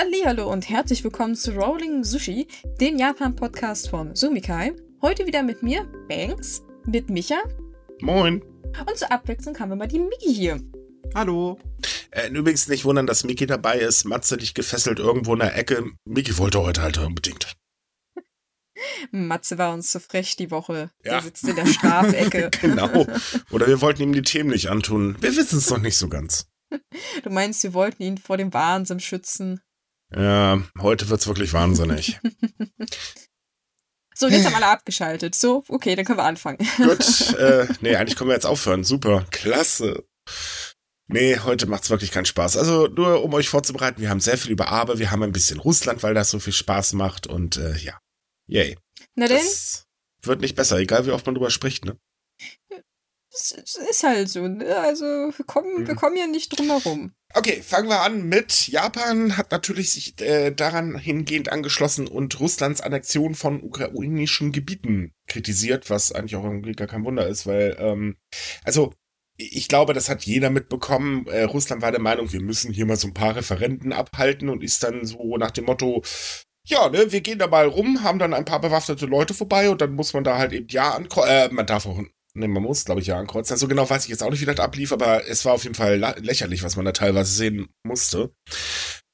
Hallihallo und herzlich willkommen zu Rolling Sushi, den Japan-Podcast vom Sumikai. Heute wieder mit mir, Banks, mit Micha. Moin. Und zur Abwechslung haben wir mal die Miki hier. Hallo. Äh, übrigens nicht wundern, dass Miki dabei ist. Matze dich gefesselt irgendwo in der Ecke. Miki wollte heute halt unbedingt. Matze war uns zu frech die Woche. Ja. Der sitzt in der Strafecke. genau. Oder wir wollten ihm die Themen nicht antun. Wir wissen es noch nicht so ganz. Du meinst, wir wollten ihn vor dem Wahnsinn schützen. Ja, heute wird's wirklich wahnsinnig. So, jetzt haben alle abgeschaltet. So, okay, dann können wir anfangen. Gut, äh, nee, eigentlich können wir jetzt aufhören. Super, klasse. Nee, heute macht's wirklich keinen Spaß. Also nur um euch vorzubereiten, wir haben sehr viel über Aber, wir haben ein bisschen Russland, weil das so viel Spaß macht und äh, ja, yay. Na denn, Das wird nicht besser, egal wie oft man drüber spricht, ne? Es es ist halt so. Ne? Also, wir kommen, wir Mhm. kommen ja nicht drum herum. Okay, fangen wir an mit Japan hat natürlich sich äh, daran hingehend angeschlossen und Russlands Annexion von ukrainischen Gebieten kritisiert, was eigentlich auch irgendwie gar kein Wunder ist, weil ähm, also ich glaube, das hat jeder mitbekommen. Äh, Russland war der Meinung, wir müssen hier mal so ein paar Referenten abhalten und ist dann so nach dem Motto, ja, ne, wir gehen da mal rum, haben dann ein paar bewaffnete Leute vorbei und dann muss man da halt eben ja ankreuzen. Äh, man darf auch, ne, man muss, glaube ich, ja ankreuzen. Also genau weiß ich jetzt auch nicht, wie das ablief, aber es war auf jeden Fall lächerlich, was man da teilweise sehen musste.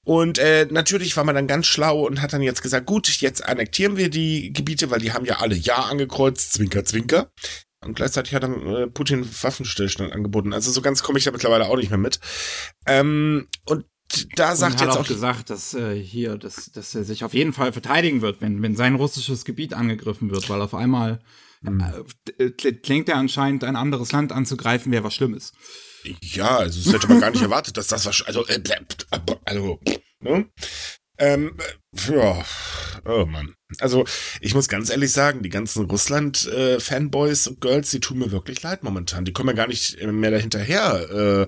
Und äh, natürlich war man dann ganz schlau und hat dann jetzt gesagt, gut, jetzt annektieren wir die Gebiete, weil die haben ja alle Ja angekreuzt, Zwinker, Zwinker. Und gleichzeitig hat dann äh, Putin Waffenstillstand angeboten. Also so ganz komme ich da mittlerweile auch nicht mehr mit. Ähm, und da Und sagt hat jetzt auch auch gesagt, dass äh, hier, dass, dass er sich auf jeden Fall verteidigen wird, wenn, wenn sein russisches Gebiet angegriffen wird, weil auf einmal klingt er anscheinend, ein anderes Land anzugreifen, wäre was Schlimmes. Ja, also das hätte man gar nicht erwartet, dass das was, also, äh, also, ne? Ähm, äh, ja, oh Mann. Also, ich muss ganz ehrlich sagen, die ganzen Russland-Fanboys und Girls, die tun mir wirklich leid momentan. Die kommen ja gar nicht mehr dahinterher, äh,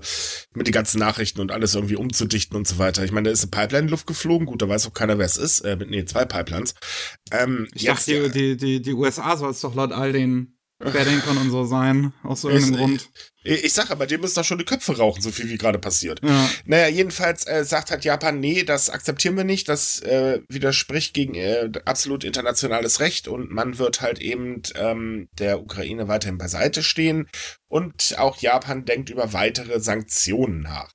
mit den ganzen Nachrichten und alles irgendwie umzudichten und so weiter. Ich meine, da ist eine Pipeline in Luft geflogen, gut, da weiß auch keiner, wer es ist. Äh, nee, zwei Pipelines. Ähm, Ich jetzt, dachte, die, die, die USA soll es doch laut all den Querdenkern und so sein, aus so irgendeinem Grund. ich, ich sag aber, dem müssen doch schon die Köpfe rauchen, so viel wie gerade passiert. Ja. Naja, jedenfalls äh, sagt halt Japan, nee, das akzeptieren wir nicht, das äh, widerspricht gegen äh, absolut internationales Recht und man wird halt eben ähm, der Ukraine weiterhin beiseite stehen und auch Japan denkt über weitere Sanktionen nach.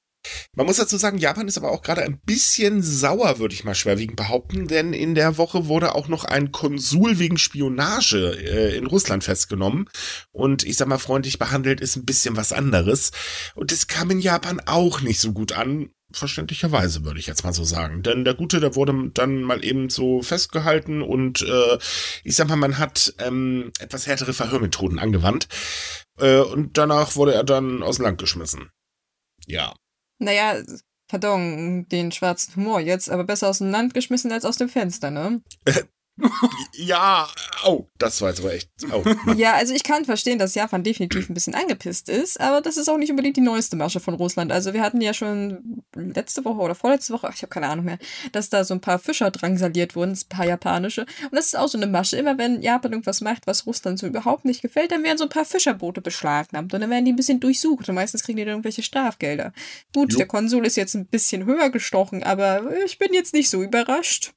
Man muss dazu sagen, Japan ist aber auch gerade ein bisschen sauer, würde ich mal schwerwiegend behaupten, denn in der Woche wurde auch noch ein Konsul wegen Spionage äh, in Russland festgenommen und ich sag mal freundlich behandelt ist ein bisschen was anderes und das kam in Japan auch nicht so gut an, verständlicherweise würde ich jetzt mal so sagen, denn der Gute, der wurde dann mal eben so festgehalten und äh, ich sag mal, man hat ähm, etwas härtere Verhörmethoden angewandt äh, und danach wurde er dann aus dem Land geschmissen. Ja. Naja, pardon, den schwarzen Humor jetzt, aber besser aus dem Land geschmissen als aus dem Fenster, ne? Ja, au, das war jetzt aber echt. Mann. Ja, also ich kann verstehen, dass Japan definitiv ein bisschen angepisst ist, aber das ist auch nicht unbedingt die neueste Masche von Russland. Also wir hatten ja schon letzte Woche oder vorletzte Woche, ach, ich habe keine Ahnung mehr, dass da so ein paar Fischer drangsaliert wurden, ein paar japanische. Und das ist auch so eine Masche. Immer wenn Japan irgendwas macht, was Russland so überhaupt nicht gefällt, dann werden so ein paar Fischerboote beschlagnahmt und dann werden die ein bisschen durchsucht und meistens kriegen die dann irgendwelche Strafgelder. Gut, Jo. der Konsul ist jetzt ein bisschen höher gestochen, aber ich bin jetzt nicht so überrascht.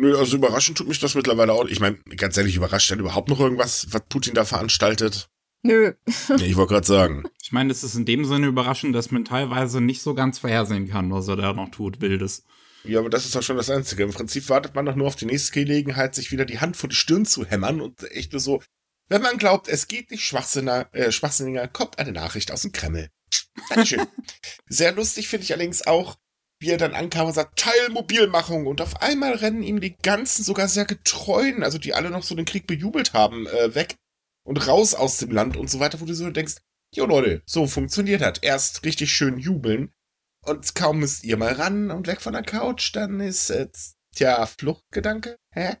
Nö, also überraschend tut mich das mittlerweile auch. Ich meine, ganz ehrlich, überrascht denn überhaupt noch irgendwas, was Putin da veranstaltet? Nö. Nee, ich wollte gerade sagen. Ich meine, es ist in dem Sinne überraschend, dass man teilweise nicht so ganz vorhersehen kann, was er da noch tut, Wildes. Ja, aber das ist doch schon das Einzige. Im Prinzip wartet man doch nur auf die nächste Gelegenheit, sich wieder die Hand vor die Stirn zu hämmern und echt nur so, wenn man glaubt, es geht nicht schwachsinniger, äh, schwachsinniger kommt eine Nachricht aus dem Kreml. Dankeschön. Sehr lustig finde ich allerdings auch, wie er dann ankam und sagt, Teilmobilmachung. Und auf einmal rennen ihm die ganzen, sogar sehr getreuen, also die alle noch so den Krieg bejubelt haben, äh, weg und raus aus dem Land und so weiter, wo du so denkst, jo Leute, so funktioniert das. Erst richtig schön jubeln und kaum müsst ihr mal ran und weg von der Couch, dann ist, äh, tja, Fluchtgedanke? Hä?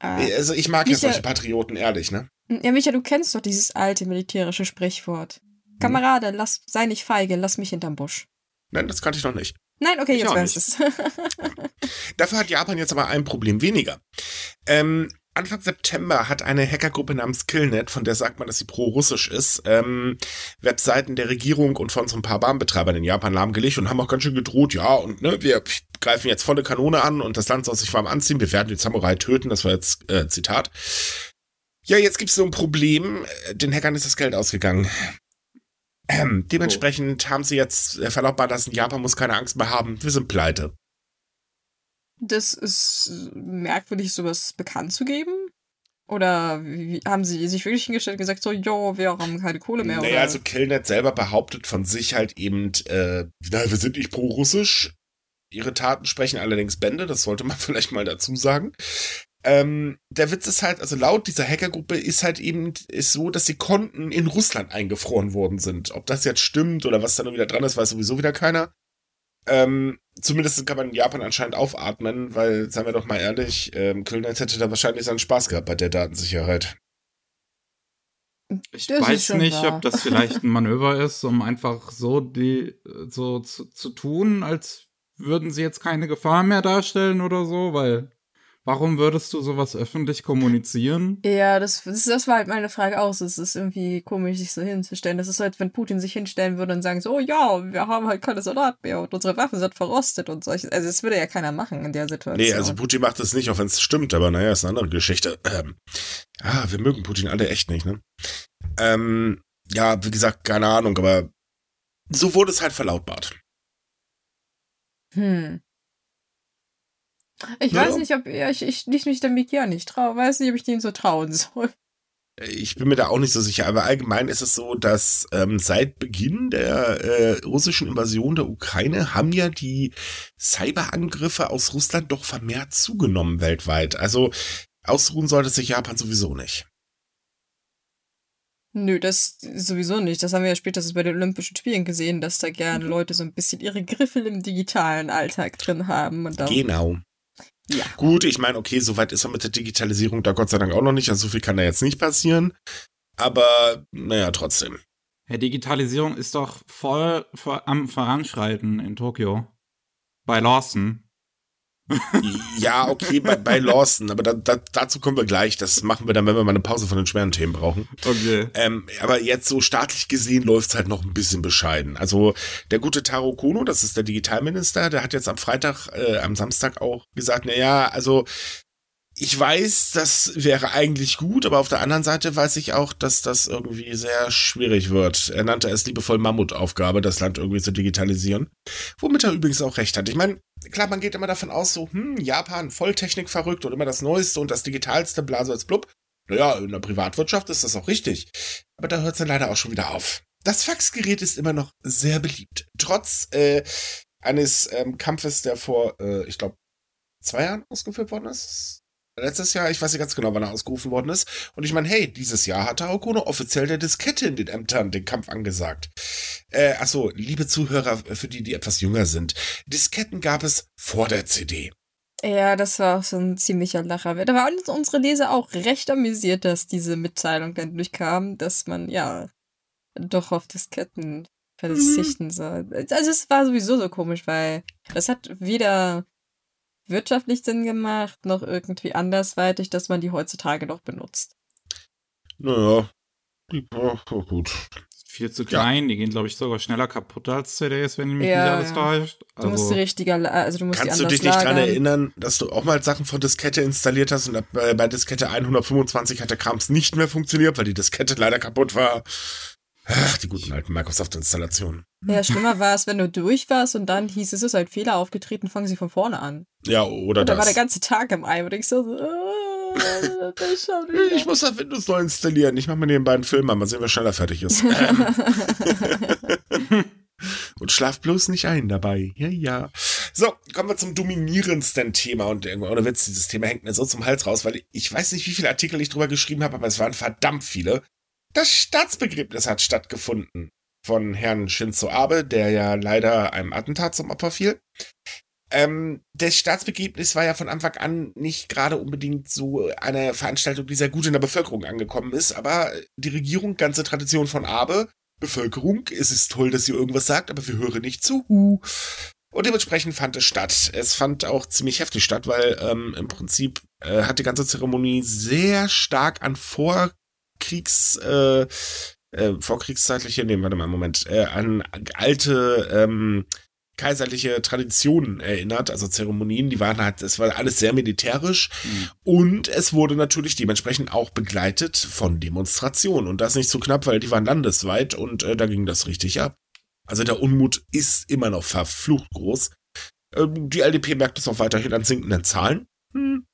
Ah. Also ich mag ja solche Patrioten, ehrlich, ne? Ja, Micha, du kennst doch dieses alte militärische Sprichwort. Hm. Kamerade, lass, sei nicht feige, lass mich hinterm Busch. Nein, das kannte ich noch nicht. Nein, okay, Ich jetzt auch weißt nicht. es. Dafür hat Japan jetzt aber ein Problem weniger. Ähm, Anfang September hat eine Hackergruppe namens Killnet, von der sagt man, dass sie pro-russisch ist, ähm, Webseiten der Regierung und von so ein paar Bahnbetreibern in Japan lahmgelegt und haben auch ganz schön gedroht, ja, und ne, wir greifen jetzt volle Kanone an und das Land soll sich warm anziehen. Wir werden die Samurai töten. Das war jetzt äh, Zitat. Ja, jetzt gibt's so ein Problem. Den Hackern ist das Geld ausgegangen. Ähm, dementsprechend oh. haben sie jetzt äh, verlautbart lassen, Japan muss keine Angst mehr haben. Wir sind pleite. Das ist merkwürdig, sowas bekannt zu geben. Oder wie, haben sie sich wirklich hingestellt und gesagt, so, jo, wir haben keine Kohle mehr? Naja, oder? also Kellnet selber behauptet von sich halt eben, äh, na, wir sind nicht pro-russisch. Ihre Taten sprechen allerdings Bände, das sollte man vielleicht mal dazu sagen. Ähm, der Witz ist halt, also laut dieser Hackergruppe ist halt eben ist so, dass die Konten in Russland eingefroren worden sind. Ob das jetzt stimmt oder was da noch wieder dran ist, weiß sowieso wieder keiner. Ähm, zumindest kann man in Japan anscheinend aufatmen, weil, seien wir doch mal ehrlich, ähm, Kölnitz hätte da wahrscheinlich seinen Spaß gehabt bei der Datensicherheit. Ich das weiß nicht, wahr. ob das vielleicht ein Manöver ist, um einfach so die so zu, zu tun, als würden sie jetzt keine Gefahr mehr darstellen oder so, weil Warum würdest du sowas öffentlich kommunizieren? Ja, das, das, das war halt meine Frage auch. Es ist irgendwie komisch, sich so hinzustellen. Das ist so, als wenn Putin sich hinstellen würde und sagen so, oh ja, wir haben halt keine Soldaten mehr und unsere Waffen sind verrostet und solches. Also das würde ja keiner machen in der Situation. Nee, also Putin macht das nicht, auch wenn es stimmt, aber naja, ist eine andere Geschichte. Ähm, ja, wir mögen Putin alle echt nicht, ne? Ähm, ja, wie gesagt, keine Ahnung, aber so wurde es halt verlautbart. Hm. Ich ja. weiß nicht, ob ja, ich, ich, ich mich dem ja nicht traue. Weiß nicht, ob ich dem so trauen soll. Ich bin mir da auch nicht so sicher, aber allgemein ist es so, dass ähm, seit Beginn der äh, russischen Invasion der Ukraine haben ja die Cyberangriffe aus Russland doch vermehrt zugenommen weltweit. Also ausruhen sollte sich Japan sowieso nicht. Nö, das sowieso nicht. Das haben wir ja später bei den Olympischen Spielen gesehen, dass da gerne mhm. Leute so ein bisschen ihre Griffel im digitalen Alltag drin haben. Und genau. Ja. Gut, ich meine, okay, soweit ist er mit der Digitalisierung da Gott sei Dank auch noch nicht. Also so viel kann da jetzt nicht passieren. Aber naja, trotzdem. Ja, Digitalisierung ist doch voll am Voranschreiten in Tokio. Bei Lawson ja, okay, bei, bei Lawson, aber da, da, dazu kommen wir gleich. Das machen wir dann, wenn wir mal eine Pause von den schweren Themen brauchen. Okay. Ähm, aber jetzt so staatlich gesehen läuft's halt noch ein bisschen bescheiden. Also der gute Taro Kono, das ist der Digitalminister, der hat jetzt am Freitag, äh, am Samstag auch gesagt, na ja, also ich weiß, das wäre eigentlich gut, aber auf der anderen Seite weiß ich auch, dass das irgendwie sehr schwierig wird. Er nannte es liebevoll Mammutaufgabe, das Land irgendwie zu digitalisieren. Womit er übrigens auch recht hat. Ich meine, klar, man geht immer davon aus, so, hm, Japan, Volltechnik verrückt und immer das Neueste und das Digitalste, Blase als blub. Naja, in der Privatwirtschaft ist das auch richtig. Aber da hört es dann leider auch schon wieder auf. Das Faxgerät ist immer noch sehr beliebt. Trotz äh, eines ähm, Kampfes, der vor, äh, ich glaube, zwei Jahren ausgeführt worden ist letztes Jahr, ich weiß nicht ganz genau, wann er ausgerufen worden ist. Und ich meine, hey, dieses Jahr hat Taro Kono offiziell der Diskette in den Ämtern den Kampf angesagt. Äh, achso, liebe Zuhörer, für die, die etwas jünger sind. Disketten gab es vor der CD. Ja, das war auch so ein ziemlicher Lacher. Da waren unsere Leser auch recht amüsiert, dass diese Mitteilung dann durchkam, dass man, ja, doch auf Disketten verzichten mhm. soll. Also es war sowieso so komisch, weil das hat weder wirtschaftlich Sinn gemacht, noch irgendwie andersweitig, dass man die heutzutage noch benutzt. Naja, die, oh, gut. Viel zu klein, ja. die gehen, glaube ich, sogar schneller kaputt als CDs, wenn mich ja, nicht alles täuscht. Also, du musst die richtige, also du musst Kannst die du dich nicht dran erinnern, dass du auch mal Sachen von Diskette installiert hast und bei Diskette 125 hat der Krams nicht mehr funktioniert, weil die Diskette leider kaputt war? Ach, die guten alten Microsoft-Installationen. Ja, schlimmer war es, wenn du durch warst und dann hieß es, es ist halt Fehler aufgetreten, fangen sie von vorne an. Ja, oder und das. Da war der ganze Tag im Ei und ich so, äh, ich muss da Windows neu installieren. Ich mach mir den beiden Film an, mal sehen, wer schneller fertig ist. und schlaf bloß nicht ein dabei. Ja, ja. So, kommen wir zum dominierendsten Thema. Und ohne Witz, dieses Thema hängt mir so zum Hals raus, weil ich weiß nicht, wie viele Artikel ich drüber geschrieben habe, aber es waren verdammt viele. Das Staatsbegräbnis hat stattgefunden von Herrn Shinzo Abe, der ja leider einem Attentat zum Opfer fiel. Ähm, das Staatsbegräbnis war ja von Anfang an nicht gerade unbedingt so eine Veranstaltung, die sehr gut in der Bevölkerung angekommen ist, aber die Regierung, ganze Tradition von Abe, Bevölkerung, es ist toll, dass ihr irgendwas sagt, aber wir hören nicht zu. Und dementsprechend fand es statt. Es fand auch ziemlich heftig statt, weil ähm, im Prinzip äh, hat die ganze Zeremonie sehr stark an Vor Kriegs, äh, äh, vorkriegszeitliche, nee, warte mal, Moment, äh, an alte ähm, kaiserliche Traditionen erinnert, also Zeremonien, die waren halt, es war alles sehr militärisch mhm. und es wurde natürlich dementsprechend auch begleitet von Demonstrationen und das nicht so knapp, weil die waren landesweit und äh, da ging das richtig ab. Also der Unmut ist immer noch verflucht groß. Ähm, die LDP merkt es auch weiterhin an sinkenden Zahlen. Hm.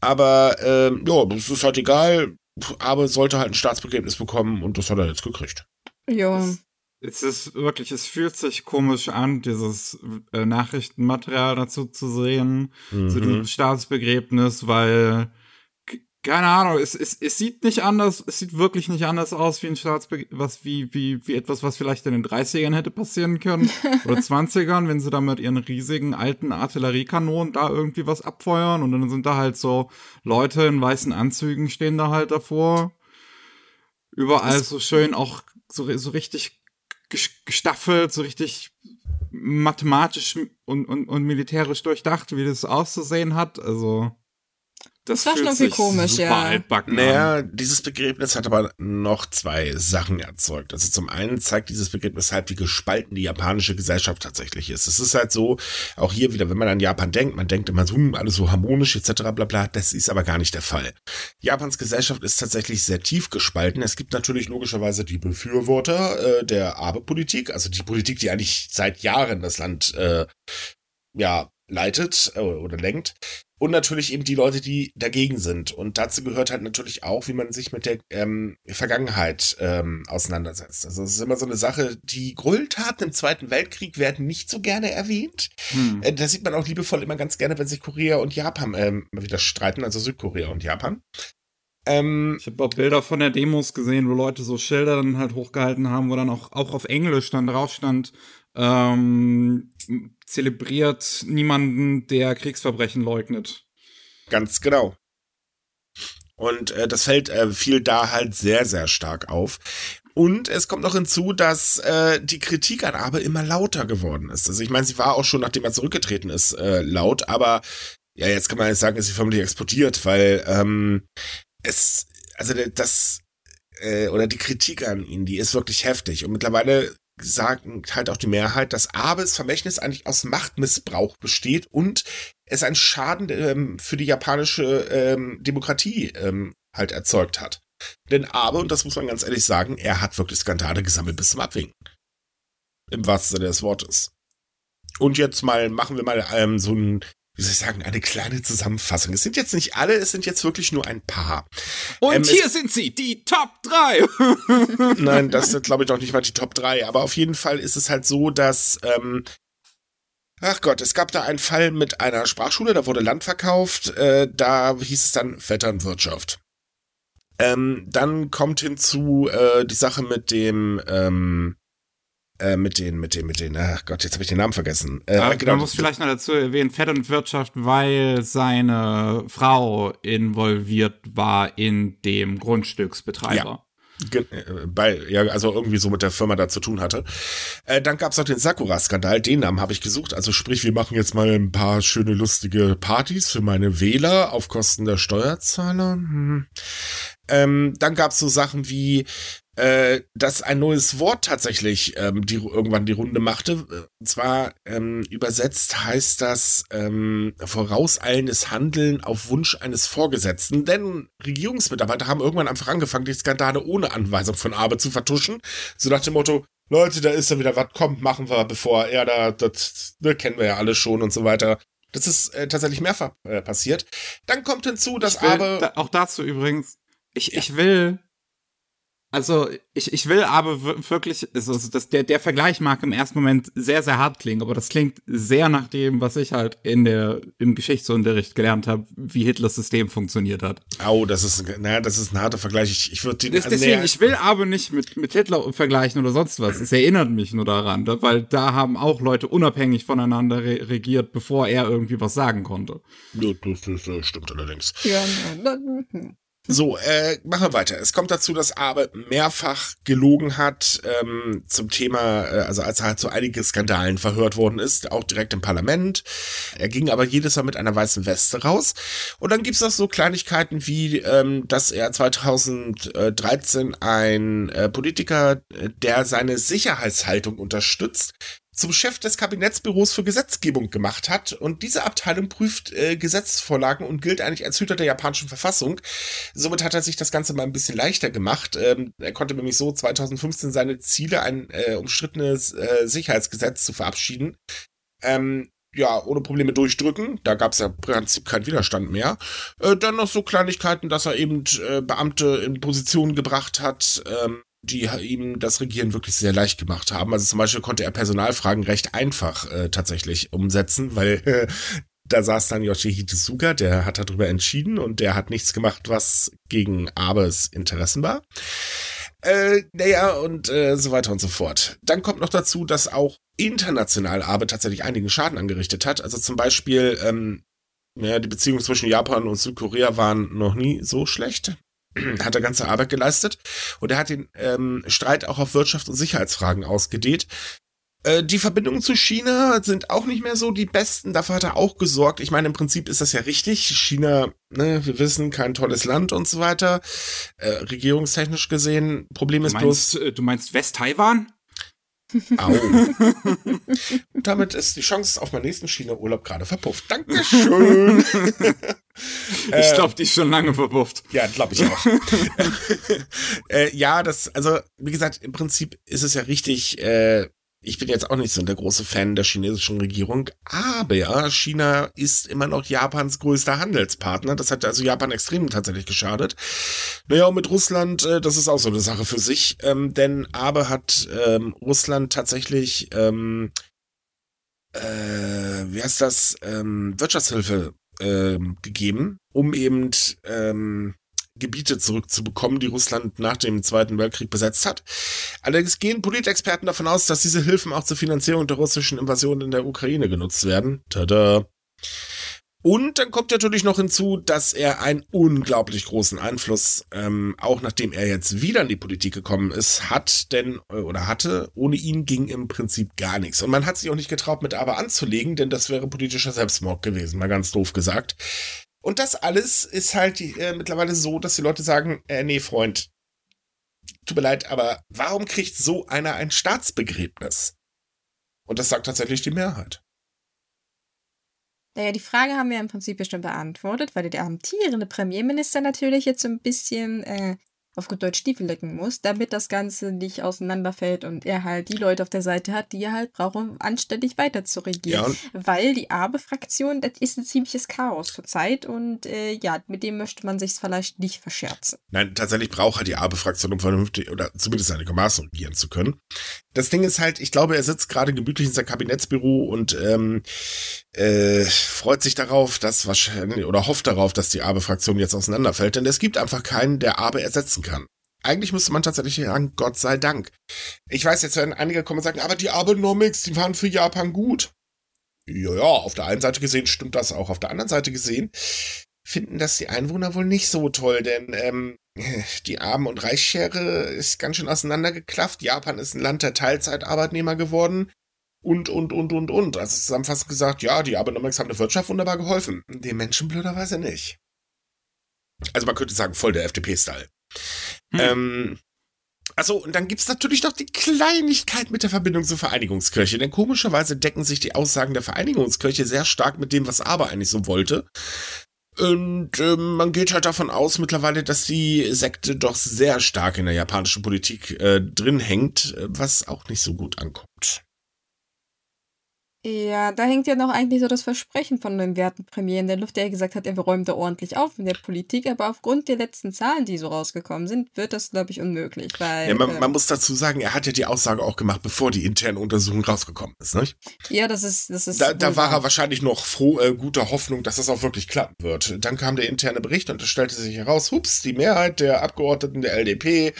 Aber ähm, ja, es ist halt egal. Aber sollte halt ein Staatsbegräbnis bekommen und das hat er jetzt gekriegt. Ja. Es ist wirklich, es fühlt sich komisch an, dieses äh, Nachrichtenmaterial dazu zu sehen, mhm. zu dem Staatsbegräbnis, weil keine Ahnung, es, es, es sieht nicht anders, es sieht wirklich nicht anders aus wie ein Staatsbe was wie, wie, wie etwas, was vielleicht in den 30ern hätte passieren können. oder 20ern, wenn sie da mit ihren riesigen alten Artilleriekanonen da irgendwie was abfeuern und dann sind da halt so Leute in weißen Anzügen stehen da halt davor. Überall so schön auch so, so richtig gestaffelt, so richtig mathematisch und, und, und militärisch durchdacht, wie das auszusehen hat. Also. Das, das war schon irgendwie komisch, ja. Altbacken naja, an. dieses Begräbnis hat aber noch zwei Sachen erzeugt. Also zum einen zeigt dieses Begräbnis halt, wie gespalten die japanische Gesellschaft tatsächlich ist. Es ist halt so, auch hier wieder, wenn man an Japan denkt, man denkt immer so, hm, alles so harmonisch etc. bla bla. Das ist aber gar nicht der Fall. Japans Gesellschaft ist tatsächlich sehr tief gespalten. Es gibt natürlich logischerweise die Befürworter äh, der Abe-Politik, also die Politik, die eigentlich seit Jahren das Land äh, ja leitet äh, oder lenkt und natürlich eben die Leute, die dagegen sind. Und dazu gehört halt natürlich auch, wie man sich mit der ähm, Vergangenheit ähm, auseinandersetzt. Also es ist immer so eine Sache, die Gräueltaten im Zweiten Weltkrieg werden nicht so gerne erwähnt. Hm. Äh, da sieht man auch liebevoll immer ganz gerne, wenn sich Korea und Japan ähm, wieder streiten, also Südkorea und Japan. Ähm, ich habe auch Bilder von der Demos gesehen, wo Leute so Schilder dann halt hochgehalten haben, wo dann auch, auch auf Englisch dann drauf stand, ähm, zelebriert niemanden, der Kriegsverbrechen leugnet. Ganz genau. Und äh, das fällt äh, fiel da halt sehr, sehr stark auf. Und es kommt noch hinzu, dass äh, die Kritik an Abe immer lauter geworden ist. Also ich meine, sie war auch schon, nachdem er zurückgetreten ist, äh, laut, aber ja, jetzt kann man jetzt sagen, ist sie förmlich explodiert, weil ähm, es, also das, äh, oder die Kritik an ihn, die ist wirklich heftig. Und mittlerweile sagen halt auch die Mehrheit, dass Abes Vermächtnis eigentlich aus Machtmissbrauch besteht und es einen Schaden ähm, für die japanische ähm, Demokratie ähm, halt erzeugt hat. Denn Abe, und das muss man ganz ehrlich sagen, er hat wirklich Skandale gesammelt bis zum Abwinken. Im wahrsten Sinne des Wortes. Und jetzt mal machen wir mal ähm, so ein wie soll ich sagen, eine kleine Zusammenfassung. Es sind jetzt nicht alle, es sind jetzt wirklich nur ein paar. Und ähm, hier sind sie, die Top 3. Nein, das sind, glaube ich, doch nicht mal die Top 3. Aber auf jeden Fall ist es halt so, dass, ähm, ach Gott, es gab da einen Fall mit einer Sprachschule, da wurde Land verkauft, äh, da hieß es dann Vetternwirtschaft. Ähm, dann kommt hinzu äh, die Sache mit dem, ähm, äh, mit den, mit den, mit den, ach Gott, jetzt habe ich den Namen vergessen. Äh, ja, genau, man muss vielleicht noch dazu erwähnen, Fett und Wirtschaft, weil seine Frau involviert war in dem Grundstücksbetreiber. Ja. Äh, bei, ja, also irgendwie so mit der Firma da zu tun hatte. Äh, dann gab es noch den Sakura-Skandal, den Namen habe ich gesucht. Also sprich, wir machen jetzt mal ein paar schöne, lustige Partys für meine Wähler auf Kosten der Steuerzahler. Hm. Ähm, dann gab es so Sachen wie, äh, dass ein neues Wort tatsächlich ähm, die irgendwann die Runde machte. Und zwar ähm, übersetzt heißt das ähm, vorauseilendes Handeln auf Wunsch eines Vorgesetzten. Denn Regierungsmitarbeiter haben irgendwann einfach angefangen, die Skandale ohne Anweisung von Abe zu vertuschen. So nach dem Motto, Leute, da ist ja wieder was, kommt, machen wir, bevor er da, das, das kennen wir ja alle schon und so weiter. Das ist äh, tatsächlich mehrfach äh, passiert. Dann kommt hinzu, dass will, Abe. Da, auch dazu übrigens, ich, ja. ich will also ich, ich will aber wirklich, also das, der, der Vergleich mag im ersten Moment sehr, sehr hart klingen, aber das klingt sehr nach dem, was ich halt in der, im Geschichtsunterricht gelernt habe, wie Hitlers System funktioniert hat. Oh, das ist, naja, das ist ein harter Vergleich. Ich, ich würde den. Das, deswegen, ich will aber nicht mit, mit Hitler vergleichen oder sonst was. Es erinnert mich nur daran, weil da haben auch Leute unabhängig voneinander re regiert, bevor er irgendwie was sagen konnte. Ja, das, das, das stimmt allerdings. Ja, hm. So, äh, machen wir weiter. Es kommt dazu, dass Abe mehrfach gelogen hat ähm, zum Thema, äh, also als er halt so einige Skandalen verhört worden ist, auch direkt im Parlament. Er ging aber jedes Mal mit einer weißen Weste raus. Und dann gibt's noch so Kleinigkeiten wie, ähm, dass er 2013 ein äh, Politiker, der seine Sicherheitshaltung unterstützt, zum Chef des Kabinettsbüros für Gesetzgebung gemacht hat. Und diese Abteilung prüft äh, Gesetzesvorlagen und gilt eigentlich als Hüter der japanischen Verfassung. Somit hat er sich das Ganze mal ein bisschen leichter gemacht. Ähm, er konnte nämlich so 2015 seine Ziele, ein äh, umstrittenes äh, Sicherheitsgesetz zu verabschieden, ähm, ja, ohne Probleme durchdrücken. Da gab es ja im Prinzip keinen Widerstand mehr. Äh, dann noch so Kleinigkeiten, dass er eben äh, Beamte in Positionen gebracht hat, ähm, die ihm das Regieren wirklich sehr leicht gemacht haben. Also zum Beispiel konnte er Personalfragen recht einfach äh, tatsächlich umsetzen, weil äh, da saß dann Yoshihide Suga, der hat darüber entschieden und der hat nichts gemacht, was gegen Abes Interessen war. Äh, naja, und äh, so weiter und so fort. Dann kommt noch dazu, dass auch international Abe tatsächlich einigen Schaden angerichtet hat. Also zum Beispiel, ähm, ja, die Beziehungen zwischen Japan und Südkorea waren noch nie so schlecht. hat er ganze Arbeit geleistet und er hat den ähm, Streit auch auf Wirtschaft und Sicherheitsfragen ausgedehnt. Äh, die Verbindungen zu China sind auch nicht mehr so die besten. Dafür hat er auch gesorgt. Ich meine, im Prinzip ist das ja richtig. China, ne, wir wissen, kein tolles Land und so weiter. Äh, regierungstechnisch gesehen, Problem ist du meinst, bloß. Äh, du meinst West-Taiwan? Au. Damit ist die Chance auf meinen nächsten China-Urlaub gerade verpufft. Dankeschön. ich glaube, die ist schon lange verpufft. Ja, glaube ich auch. äh, ja, das, also, wie gesagt, im Prinzip ist es ja richtig, äh, ich bin jetzt auch nicht so der große Fan der chinesischen Regierung, aber China ist immer noch Japans größter Handelspartner. Das hat also Japan extrem tatsächlich geschadet. Naja, und mit Russland, äh, das ist auch so eine Sache für sich, ähm, denn Abe hat ähm, Russland tatsächlich, ähm, äh, wie heißt das, ähm, Wirtschaftshilfe ähm, gegeben, um eben ähm, Gebiete zurückzubekommen, die Russland nach dem Zweiten Weltkrieg besetzt hat. Allerdings gehen Politexperten davon aus, dass diese Hilfen auch zur Finanzierung der russischen Invasion in der Ukraine genutzt werden. Tada. Und dann kommt natürlich noch hinzu, dass er einen unglaublich großen Einfluss, ähm, auch nachdem er jetzt wieder in die Politik gekommen ist, hat, denn äh, oder hatte. Ohne ihn ging im Prinzip gar nichts. Und man hat sich auch nicht getraut, mit Aber anzulegen, denn das wäre politischer Selbstmord gewesen, mal ganz doof gesagt. Und das alles ist halt äh, mittlerweile so, dass die Leute sagen, äh, nee, Freund, tut mir leid, aber warum kriegt so einer ein Staatsbegräbnis? Und das sagt tatsächlich die Mehrheit. Naja, die Frage haben wir im Prinzip ja schon beantwortet, weil der amtierende Premierminister natürlich jetzt so ein bisschen äh, auf gut Deutsch Stiefel lecken muss, damit das Ganze nicht auseinanderfällt und er halt die Leute auf der Seite hat, die er halt braucht, um anständig weiter zu regieren. Ja, Weil die Abe-Fraktion, das ist ein ziemliches Chaos zurzeit und äh, ja, mit dem möchte man sich vielleicht nicht verscherzen. Nein, tatsächlich braucht er die Abe-Fraktion, um vernünftig oder zumindest einigermaßen regieren zu können. Das Ding ist halt, ich glaube, er sitzt gerade gemütlich in seinem Kabinettsbüro und ähm, äh, freut sich darauf, dass wahrscheinlich oder hofft darauf, dass die Abe-Fraktion jetzt auseinanderfällt, denn es gibt einfach keinen, der Abe ersetzen kann. Eigentlich müsste man tatsächlich sagen, Gott sei Dank. Ich weiß, jetzt werden einige kommen und sagen, aber die Abenomics, die waren für Japan gut. Ja, ja, auf der einen Seite gesehen stimmt das auch. Auf der anderen Seite gesehen finden das die Einwohner wohl nicht so toll, denn ähm, die Arm- und Reichsschere ist ganz schön auseinandergeklafft. Japan ist ein Land der Teilzeitarbeitnehmer geworden. Und, und, und, und, und. Also zusammenfassend gesagt, ja, die Abenomics haben der Wirtschaft wunderbar geholfen. Den Menschen blöderweise nicht. Also man könnte sagen, voll der FDP-Style. Hm. Ähm, also, und dann gibt's natürlich noch die Kleinigkeit mit der Verbindung zur Vereinigungskirche. Denn komischerweise decken sich die Aussagen der Vereinigungskirche sehr stark mit dem, was Aber eigentlich so wollte. Und äh, man geht halt davon aus mittlerweile, dass die Sekte doch sehr stark in der japanischen Politik äh, drin hängt, was auch nicht so gut ankommt. Ja, da hängt ja noch eigentlich so das Versprechen von dem werten Premier in der Luft, der gesagt hat, er räumt da ordentlich auf in der Politik, aber aufgrund der letzten Zahlen, die so rausgekommen sind, wird das, glaube ich, unmöglich. Weil, ja, man, ähm, man, muss dazu sagen, er hat ja die Aussage auch gemacht, bevor die interne Untersuchung rausgekommen ist, nicht? Ja, das ist, das ist. Da, da war er wahrscheinlich noch froh, äh, guter Hoffnung, dass das auch wirklich klappen wird. Dann kam der interne Bericht und es stellte sich heraus, hups, die Mehrheit der Abgeordneten der LDP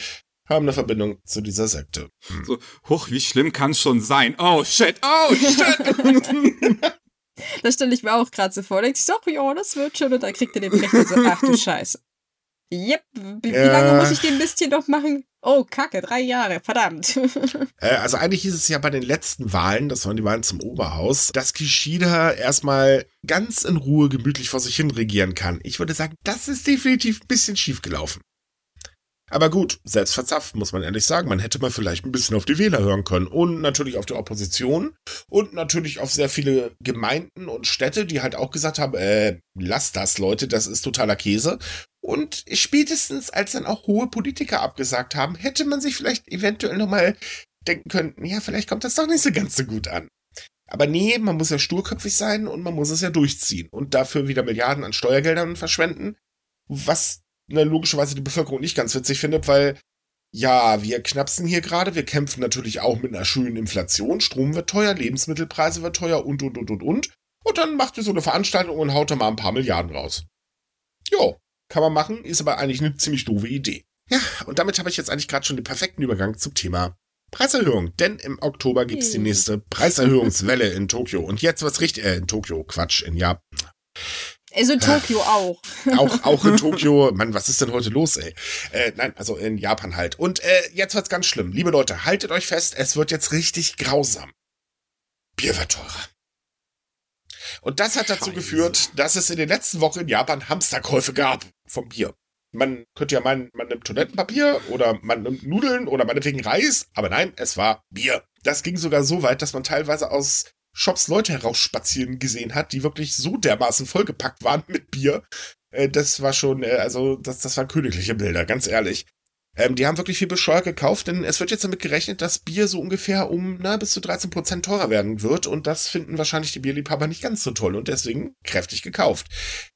haben eine Verbindung zu dieser Sekte. Hm. So, hoch, wie schlimm kann es schon sein? Oh shit, oh shit. das stelle ich mir auch gerade so vor. Denkst du, so, ja, das wird schon. Und dann kriegt er den Brecher so, ach du Scheiße. Yep, wie, ja. wie, lange muss ich den Mist hier noch machen? Oh, kacke, drei Jahre, verdammt. Äh, also eigentlich hieß es ja bei den letzten Wahlen, das waren die Wahlen zum Oberhaus, dass Kishida erstmal ganz in Ruhe gemütlich vor sich hin regieren kann. Ich würde sagen, das ist definitiv ein bisschen schief gelaufen. Aber gut, selbst verzapft, muss man ehrlich sagen. Man hätte mal vielleicht ein bisschen auf die Wähler hören können. Und natürlich auf die Opposition. Und natürlich auf sehr viele Gemeinden und Städte, die halt auch gesagt haben, äh, lasst das, Leute, das ist totaler Käse. Und spätestens, als dann auch hohe Politiker abgesagt haben, hätte man sich vielleicht eventuell nochmal denken können, ja, vielleicht kommt das doch nicht so ganz so gut an. Aber nee, man muss ja sturköpfig sein und man muss es ja durchziehen und dafür wieder Milliarden an Steuergeldern verschwenden, was ne, logischerweise die Bevölkerung nicht ganz witzig findet, weil ja, wir knapsen hier gerade, wir kämpfen natürlich auch mit einer schönen Inflation, Strom wird teuer, Lebensmittelpreise wird teuer und und und und und. Und dann macht ihr so eine Veranstaltung und haut da mal ein paar Milliarden raus. Jo, kann man machen, ist aber eigentlich eine ziemlich doofe Idee. Ja, und damit habe ich jetzt eigentlich gerade schon den perfekten Übergang zum Thema Preiserhöhung. Denn im Oktober gibt's die nächste Preiserhöhungswelle in Tokio. Und jetzt was richtig, äh, in Tokio, Quatsch, in Japan. Also in Tokio auch. Auch, auch in Tokio. Mann, was ist denn heute los, ey? Äh, nein, also in Japan halt. Und äh, jetzt wird's ganz schlimm. Liebe Leute, haltet euch fest, es wird jetzt richtig grausam. Bier wird teurer. Und das hat dazu Scheiße. geführt, dass es in den letzten Wochen in Japan Hamsterkäufe gab vom Bier. Man könnte ja meinen, man nimmt Toilettenpapier oder man nimmt Nudeln oder meinetwegen Reis, aber nein, es war Bier. Das ging sogar so weit, dass man teilweise aus Shops Leute herausspazieren gesehen hat, die wirklich so dermaßen vollgepackt waren mit Bier. Äh, das war schon, äh, also das, das waren königliche Bilder, ganz ehrlich. Ähm, die haben wirklich viel bescheuert gekauft, denn es wird jetzt damit gerechnet, dass Bier so ungefähr um na, bis zu 13 Prozent teurer werden wird und das finden wahrscheinlich die Bierliebhaber nicht ganz so toll und deswegen kräftig gekauft.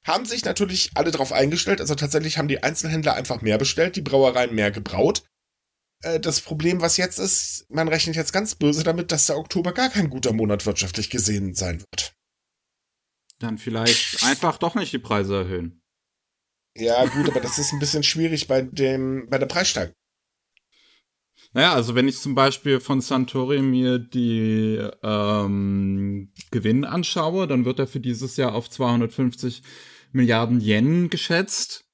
Haben sich natürlich alle darauf eingestellt, also tatsächlich haben die Einzelhändler einfach mehr bestellt, die Brauereien mehr gebraut. Äh, Das Problem, was jetzt ist, man rechnet jetzt ganz böse damit, dass der Oktober gar kein guter Monat wirtschaftlich gesehen sein wird. Dann vielleicht einfach doch nicht die Preise erhöhen. Ja, gut, aber das ist ein bisschen schwierig bei dem, bei der Preissteigerung. Naja, also wenn ich zum Beispiel von Santori mir die ähm, Gewinn anschaue, dann wird er für dieses Jahr auf 250 Milliarden Yen geschätzt.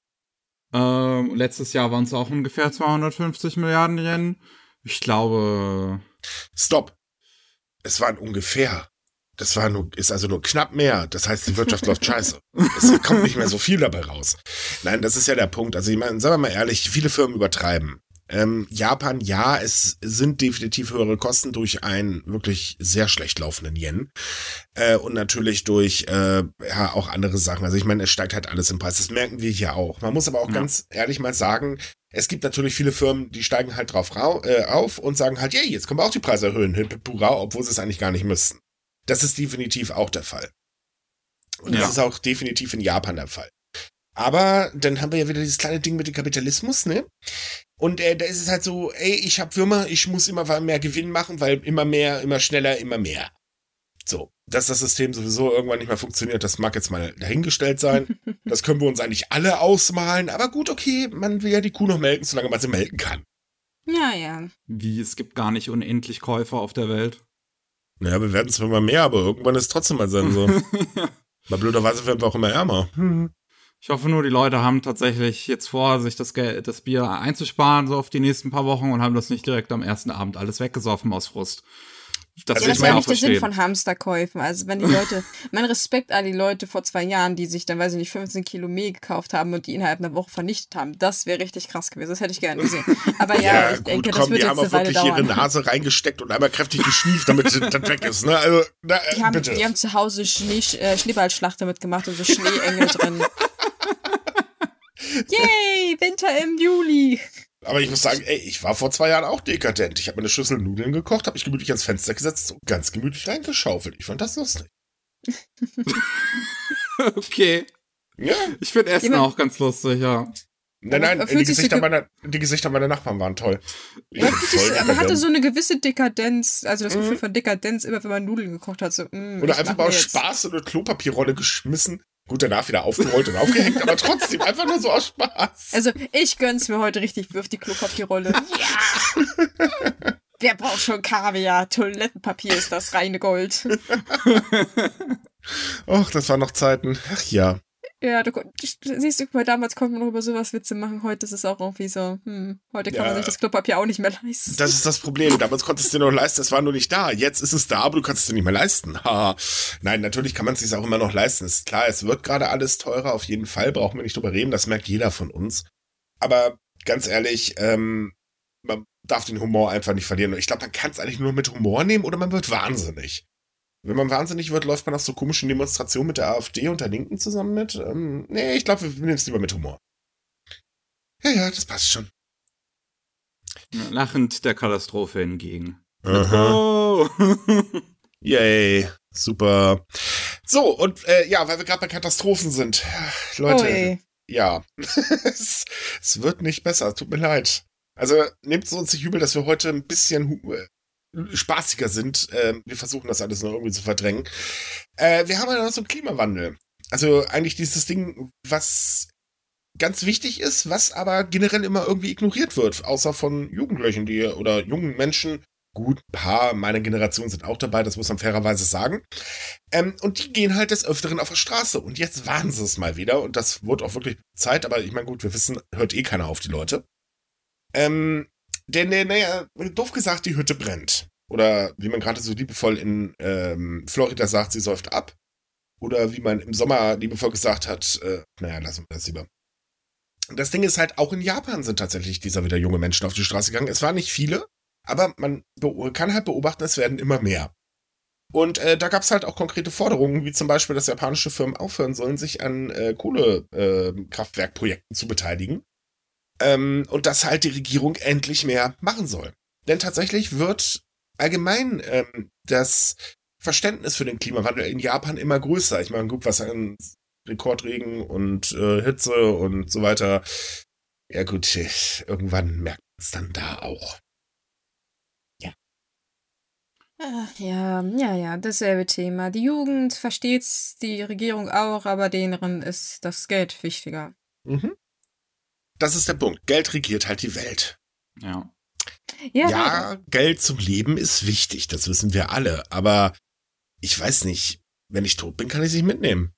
Ähm, letztes Jahr waren es auch ungefähr 250 Milliarden Yen. Ich glaube, Stopp. Es waren ungefähr. Das war nur, ist also nur knapp mehr. Das heißt, die Wirtschaft läuft scheiße. Es kommt nicht mehr so viel dabei raus. Nein, das ist ja der Punkt. Also, ich meine, sagen wir mal ehrlich, viele Firmen übertreiben. Ähm, Japan, ja, es sind definitiv höhere Kosten durch einen wirklich sehr schlecht laufenden Yen. Äh, und natürlich durch äh, ja auch andere Sachen. Also ich meine, es steigt halt alles im Preis. Das merken wir hier auch. Man muss aber auch Ja. ganz ehrlich mal sagen, es gibt natürlich viele Firmen, die steigen halt drauf rau äh, auf und sagen halt, yay, jetzt können wir auch die Preise erhöhen, hip, hip, hurra, obwohl sie es eigentlich gar nicht müssten. Das ist definitiv auch der Fall. Und das Ja. ist auch definitiv in Japan der Fall. Aber dann haben wir ja wieder dieses kleine Ding mit dem Kapitalismus, ne? Und äh, da ist es halt so, ey, ich hab Firma, ich muss immer mehr Gewinn machen, weil immer mehr, immer schneller, immer mehr. So, dass das System sowieso irgendwann nicht mehr funktioniert, das mag jetzt mal dahingestellt sein. Das können wir uns eigentlich alle ausmalen. Aber gut, okay, man will ja die Kuh noch melken, solange man sie melken kann. Ja, ja. wie es gibt gar nicht unendlich Käufer auf der Welt. Naja, wir werden zwar immer mehr, aber irgendwann ist es trotzdem mal dann so. Mal blöderweise werden wir auch immer ärmer. Hm. Ich hoffe nur, die Leute haben tatsächlich jetzt vor, sich das, Geld, das Bier einzusparen, so auf die nächsten paar Wochen und haben das nicht direkt am ersten Abend alles weggesoffen aus Frust. Das Also Ja, das ja auch nicht der Sinn von Hamsterkäufen. Also wenn die Leute, mein Respekt an die Leute vor zwei Jahren, die sich dann, weiß ich nicht, 15 Kilo Mehl gekauft haben und die innerhalb einer Woche vernichtet haben, das wäre richtig krass gewesen. Das hätte ich gerne gesehen. Aber ja, ich denke, das komm, wird die jetzt haben eine auch Weile wirklich ihre dauern. Nase reingesteckt und einmal kräftig geschnieft, damit das weg ist. Ne? Also, na, äh, Die haben, bitte. die haben zu Hause Schnee, äh, Schneeballschlacht damit gemacht und so Schneeengel drin. Yay, Winter im Juli. Aber ich muss sagen, ey, ich war vor zwei Jahren auch dekadent. Ich habe mir eine Schüssel Nudeln gekocht, habe mich gemütlich ans Fenster gesetzt und ganz gemütlich reingeschaufelt. Ich fand das lustig. okay. Ja. Ich finde Essen Jemand- auch ganz lustig, ja. Nein, nein, die Gesichter, ge- meiner, die Gesichter meiner Nachbarn waren toll. Ja, man hatte dekadent. so eine gewisse Dekadenz, also das Mhm. Gefühl von Dekadenz, immer wenn man Nudeln gekocht hat. So, mm, Oder einfach mal aus Spaß so eine Klopapierrolle geschmissen. Gut, danach wieder aufgerollt und aufgehängt, aber trotzdem einfach nur so aus Spaß. Also ich gönn's mir heute richtig, wirf die Klopapierrolle. Ja! Wer braucht schon Kaviar? Toilettenpapier ist das reine Gold. Och, das waren noch Zeiten. Ach ja. Ja, du, siehst du, bei damals konnte man noch über sowas Witze machen. Heute ist es auch irgendwie so, hm, heute kann Ja. man sich das Klopapier auch nicht mehr leisten. Das ist das Problem. Damals konntest du dir noch leisten, es war nur nicht da. Jetzt ist es da, aber du kannst es dir nicht mehr leisten. Nein, natürlich kann man es sich auch immer noch leisten. Ist klar, es wird gerade alles teurer, auf jeden Fall, brauchen wir nicht drüber reden, das merkt jeder von uns. Aber ganz ehrlich, ähm, man darf den Humor einfach nicht verlieren. Und ich glaube, man kann es eigentlich nur mit Humor nehmen oder man wird wahnsinnig. Wenn man wahnsinnig wird, läuft man auf so komischen Demonstrationen mit der AfD und der Linken zusammen mit. Ähm, nee, ich glaube, wir nehmen es lieber mit Humor. Ja, ja, das passt schon. Lachend der Katastrophe entgegen. Aha. Oh. Yay. Super. So, und äh, ja, weil wir gerade bei Katastrophen sind. Leute, Oh, ey. ja. es, es wird nicht besser, tut mir leid. Also nehmt es uns nicht übel, dass wir heute ein bisschen spaßiger sind. Ähm, wir versuchen das alles noch irgendwie zu verdrängen. Äh, wir haben ja noch so einen Klimawandel. Also eigentlich dieses Ding, was ganz wichtig ist, was aber generell immer irgendwie ignoriert wird, außer von Jugendlichen, die oder jungen Menschen. Gut, ein paar meiner Generation sind auch dabei, das muss man fairerweise sagen. Ähm, und die gehen halt des Öfteren auf der Straße. Und jetzt waren sie es mal wieder. Und das wird auch wirklich Zeit. Aber ich meine, gut, wir wissen, hört eh keiner auf die Leute. Ähm, denn, äh, naja, doof gesagt, die Hütte brennt. Oder wie man gerade so liebevoll in ähm, Florida sagt, sie säuft ab. Oder wie man im Sommer liebevoll gesagt hat, äh, naja, lassen wir das lieber. Das Ding ist halt, auch in Japan sind tatsächlich dieser wieder junge Menschen auf die Straße gegangen. Es waren nicht viele, aber man kann halt beobachten, es werden immer mehr. Und äh, da gab es halt auch konkrete Forderungen, wie zum Beispiel, dass japanische Firmen aufhören sollen, sich an äh, Kohlekraftwerkprojekten Kraftwerkprojekten zu beteiligen. Ähm, und dass halt die Regierung endlich mehr machen soll. Denn tatsächlich wird allgemein ähm, das Verständnis für den Klimawandel in Japan immer größer. Ich meine, gut, was an Rekordregen und äh, Hitze und so weiter. Ja gut, irgendwann merkt man es dann da auch. Ach, ja, ja, ja, dasselbe Thema. Die Jugend versteht's, die Regierung auch, aber denen ist das Geld wichtiger. Mhm. Das ist der Punkt. Geld regiert halt die Welt. Ja. Ja, Ja, Geld zum Leben ist wichtig, das wissen wir alle. Aber ich weiß nicht, wenn ich tot bin, kann ich es nicht mitnehmen.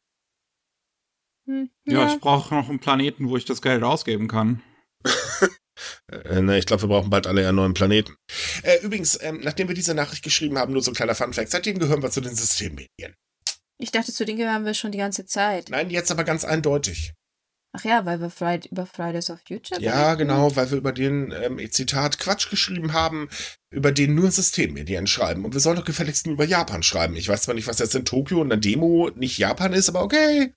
Hm, Ja, ich brauche noch einen Planeten, wo ich das Geld ausgeben kann. Äh, ne, ich glaube, wir brauchen bald alle einen neuen Planeten. Äh, übrigens, ähm, nachdem wir diese Nachricht geschrieben haben, nur so ein kleiner Funfact. Seitdem gehören wir zu den Systemmedien. Ich dachte, zu denen gehören wir schon die ganze Zeit. Nein, jetzt aber ganz eindeutig. Ach ja, weil wir Friday, über Fridays of Future Ja, berichten? genau, weil wir über den, ähm, Zitat, Quatsch geschrieben haben, über den nur Systemmedien schreiben. Und wir sollen doch gefälligst nur über Japan schreiben. Ich weiß zwar nicht, was jetzt in Tokio und der Demo nicht Japan ist, aber okay.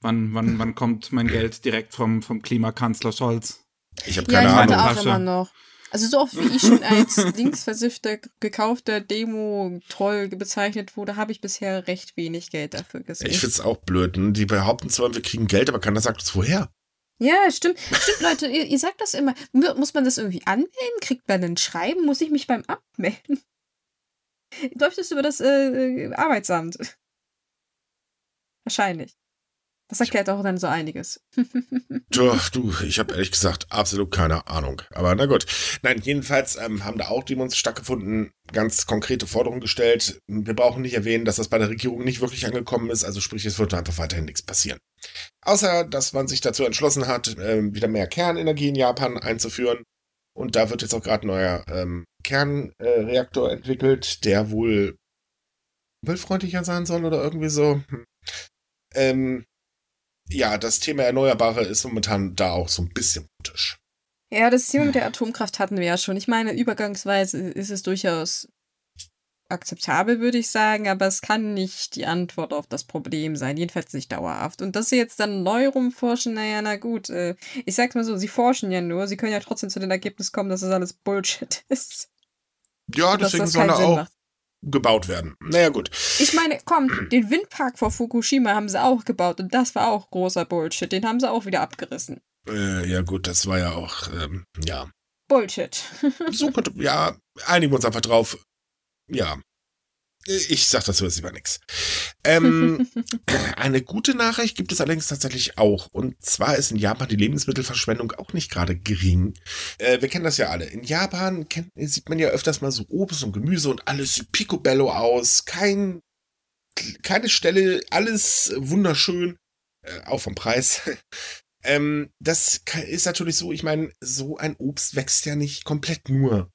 Wann, wann, wann kommt mein Geld direkt vom, vom Klimakanzler Scholz? Ich habe Ja, keine ich Ahnung. auch immer noch. Also so oft wie ich schon als linksversiffter, gekaufter Demo-Troll bezeichnet wurde, habe ich bisher recht wenig Geld dafür gesehen. Ich find's auch blöd. ne? Die behaupten zwar, wir kriegen Geld, aber keiner sagt uns woher. Ja, stimmt. Stimmt, Leute, ihr, ihr sagt das immer. Mu- Muss man das irgendwie anmelden? Kriegt man ein Schreiben? Muss ich mich beim Abmelden? Läuft das über das äh, Arbeitsamt? Wahrscheinlich. Das erklärt auch dann so einiges. Tja, du, ich habe ehrlich gesagt absolut keine Ahnung. Aber na gut. Nein, jedenfalls ähm, haben da auch Demos stattgefunden, ganz konkrete Forderungen gestellt. Wir brauchen nicht erwähnen, dass das bei der Regierung nicht wirklich angekommen ist. Also sprich, es wird einfach weiterhin nichts passieren. Außer, dass man sich dazu entschlossen hat, ähm, wieder mehr Kernenergie in Japan einzuführen. Und da wird jetzt auch gerade ein neuer ähm, Kernreaktor äh, entwickelt, der wohl umweltfreundlicher sein soll oder irgendwie so. Hm. Ähm, ja, das Thema Erneuerbare ist momentan da auch so ein bisschen kritisch. Ja, das Thema mit der Atomkraft hatten wir ja schon. Ich meine, übergangsweise ist es durchaus akzeptabel, würde ich sagen, aber es kann nicht die Antwort auf das Problem sein, jedenfalls nicht dauerhaft. Und dass sie jetzt dann neu rumforschen, naja, na gut, äh, ich sag's mal so, sie forschen ja nur, sie können ja trotzdem zu dem Ergebnis kommen, dass das alles Bullshit ist. Ja, Und deswegen das soll er auch macht. Gebaut werden. Naja, gut. Ich meine, komm, den Windpark vor Fukushima haben sie auch gebaut und das war auch großer Bullshit. Den haben sie auch wieder abgerissen. Äh, ja, gut, das war ja auch, ähm, ja. Bullshit. So könnte, ja, einigen wir uns einfach drauf. Ja. Ich sag dazu jetzt lieber nix. Ähm, eine gute Nachricht gibt es allerdings tatsächlich auch. Und zwar ist in Japan die Lebensmittelverschwendung auch nicht gerade gering. Äh, wir kennen das ja alle. In Japan kennt, sieht man ja öfters mal so Obst und Gemüse und alles sieht picobello aus. Kein, keine Stelle, alles wunderschön. Äh, auch vom Preis. ähm, das ist natürlich so, ich meine, so ein Obst wächst ja nicht komplett nur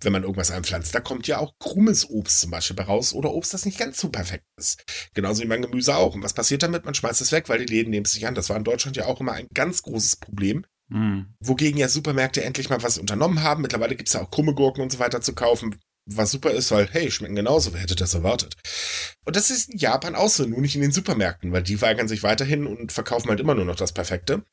wenn man irgendwas einpflanzt. Da kommt ja auch krummes Obst zum Beispiel bei raus oder Obst, das nicht ganz so perfekt ist. Genauso wie beim Gemüse auch. Und was passiert damit? Man schmeißt es weg, weil die Läden nehmen es sich an. Das war in Deutschland ja auch immer ein ganz großes Problem. Hm. Wogegen ja Supermärkte endlich mal was unternommen haben. Mittlerweile gibt's ja auch krumme Gurken und so weiter zu kaufen, was super ist, weil, hey, schmecken genauso, wer hätte das erwartet? Und das ist in Japan auch so, nur nicht in den Supermärkten, weil die weigern sich weiterhin und verkaufen halt immer nur noch das Perfekte.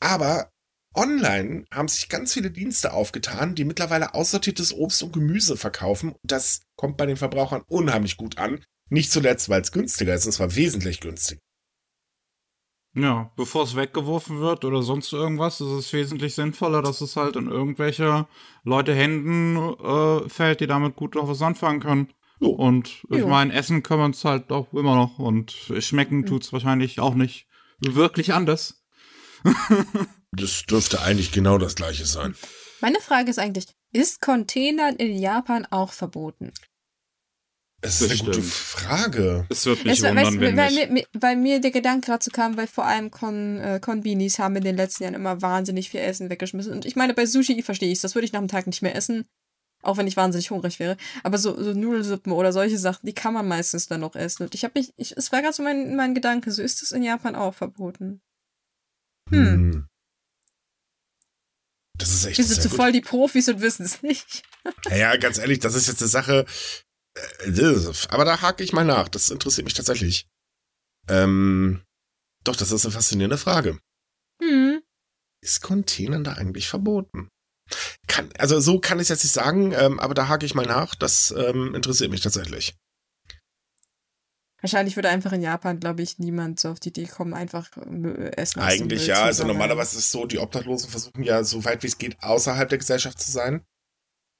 Aber online haben sich ganz viele Dienste aufgetan, die mittlerweile aussortiertes Obst und Gemüse verkaufen. Das kommt bei den Verbrauchern unheimlich gut an. Nicht zuletzt, weil es günstiger ist, und zwar wesentlich günstiger. Ja, bevor es weggeworfen wird oder sonst irgendwas, ist es wesentlich sinnvoller, dass es halt in irgendwelche Leute Händen äh, fällt, die damit gut noch was anfangen können. Jo. Und ich Jo. meine, essen können wir uns halt auch immer noch und schmecken Mhm. tut's wahrscheinlich auch nicht wirklich anders. Das dürfte eigentlich genau das gleiche sein. Meine Frage ist eigentlich, ist Containern in Japan auch verboten? Es ist eine gute. Frage. Es wird mich Es wundern, wenn weil, nicht. mir, weil mir der Gedanke gerade so kam, weil vor allem Kon, äh, Konbinis haben in den letzten Jahren immer wahnsinnig viel Essen weggeschmissen. Und ich meine, bei Sushi verstehe ich das würde ich nach dem Tag nicht mehr essen. Auch wenn ich wahnsinnig hungrig wäre. Aber so, so Nudelsuppen oder solche Sachen, die kann man meistens dann noch essen. Und ich habe mich, ich, es war gerade so mein, mein Gedanke, so ist es in Japan auch verboten. Hm. Hm. Das ist echt Wir sind gut. voll die Profis und wissen es nicht. Naja, ganz ehrlich, das ist jetzt eine Sache. äh, Aber da hake ich mal nach. Das interessiert mich tatsächlich. Ähm, doch, das ist eine faszinierende Frage. Hm. Ist Containern da eigentlich verboten? Kann, also so kann ich es jetzt nicht sagen, ähm, aber da hake ich mal nach. Das ähm, interessiert mich tatsächlich. Wahrscheinlich würde einfach in Japan, glaube ich, niemand so auf die Idee kommen, einfach äh, Essen Eigentlich ja. Also normalerweise ist es so, die Obdachlosen versuchen ja so weit wie es geht außerhalb der Gesellschaft zu sein.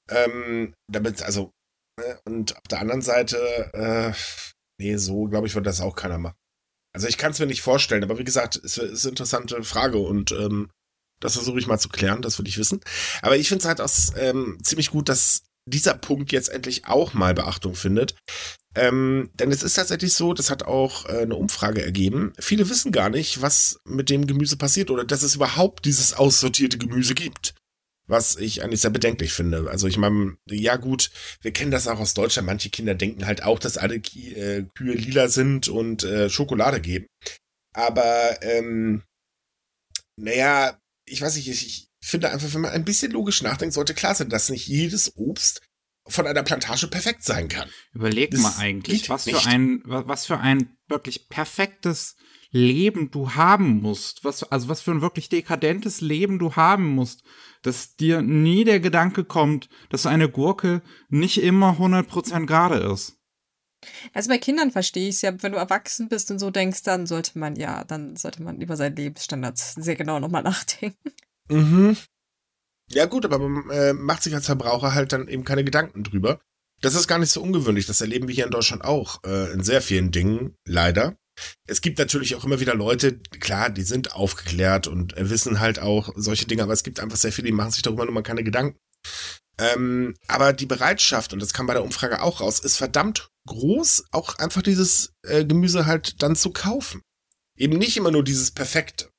Ähm, damit, also, ne, und auf der anderen Seite, äh, nee, so glaube ich, würde das auch keiner machen. Also ich kann es mir nicht vorstellen, aber wie gesagt, es ist eine interessante Frage und ähm, das versuche ich mal zu klären, das würde ich wissen. Aber ich finde es halt auch ähm, ziemlich gut, dass dieser Punkt jetzt endlich auch mal Beachtung findet. Ähm, denn es ist tatsächlich so, das hat auch äh, eine Umfrage ergeben. Viele wissen gar nicht, was mit dem Gemüse passiert oder dass es überhaupt dieses aussortierte Gemüse gibt. Was ich eigentlich sehr bedenklich finde. Also ich meine, ja gut, wir kennen das auch aus Deutschland. Manche Kinder denken halt auch, dass alle Ki äh, Kühe lila sind und äh, Schokolade geben. Aber, ähm, naja, ich weiß nicht, ich, ich finde einfach, wenn man ein bisschen logisch nachdenkt, sollte klar sein, dass nicht jedes Obst von einer Plantage perfekt sein kann. Überleg Das mal eigentlich, was nicht. für ein, wa- was für ein wirklich perfektes Leben du haben musst, was, also was für ein wirklich dekadentes Leben du haben musst, dass dir nie der Gedanke kommt, dass eine Gurke nicht immer 100% gerade ist. Also bei Kindern verstehe ich es ja, wenn du erwachsen bist und so denkst, dann sollte man ja, dann sollte man über seinen Lebensstandards sehr genau nochmal nachdenken. Mhm. Ja gut, aber man äh, macht sich als Verbraucher halt dann eben keine Gedanken drüber. Das ist gar nicht so ungewöhnlich. Das erleben wir hier in Deutschland auch äh, in sehr vielen Dingen, leider. Es gibt natürlich auch immer wieder Leute, klar, die sind aufgeklärt und wissen halt auch solche Dinge, aber es gibt einfach sehr viele, die machen sich darüber nur mal keine Gedanken. Ähm, aber die Bereitschaft, und das kam bei der Umfrage auch raus, ist verdammt groß, auch einfach dieses äh, Gemüse halt dann zu kaufen. Eben nicht immer nur dieses Perfekte.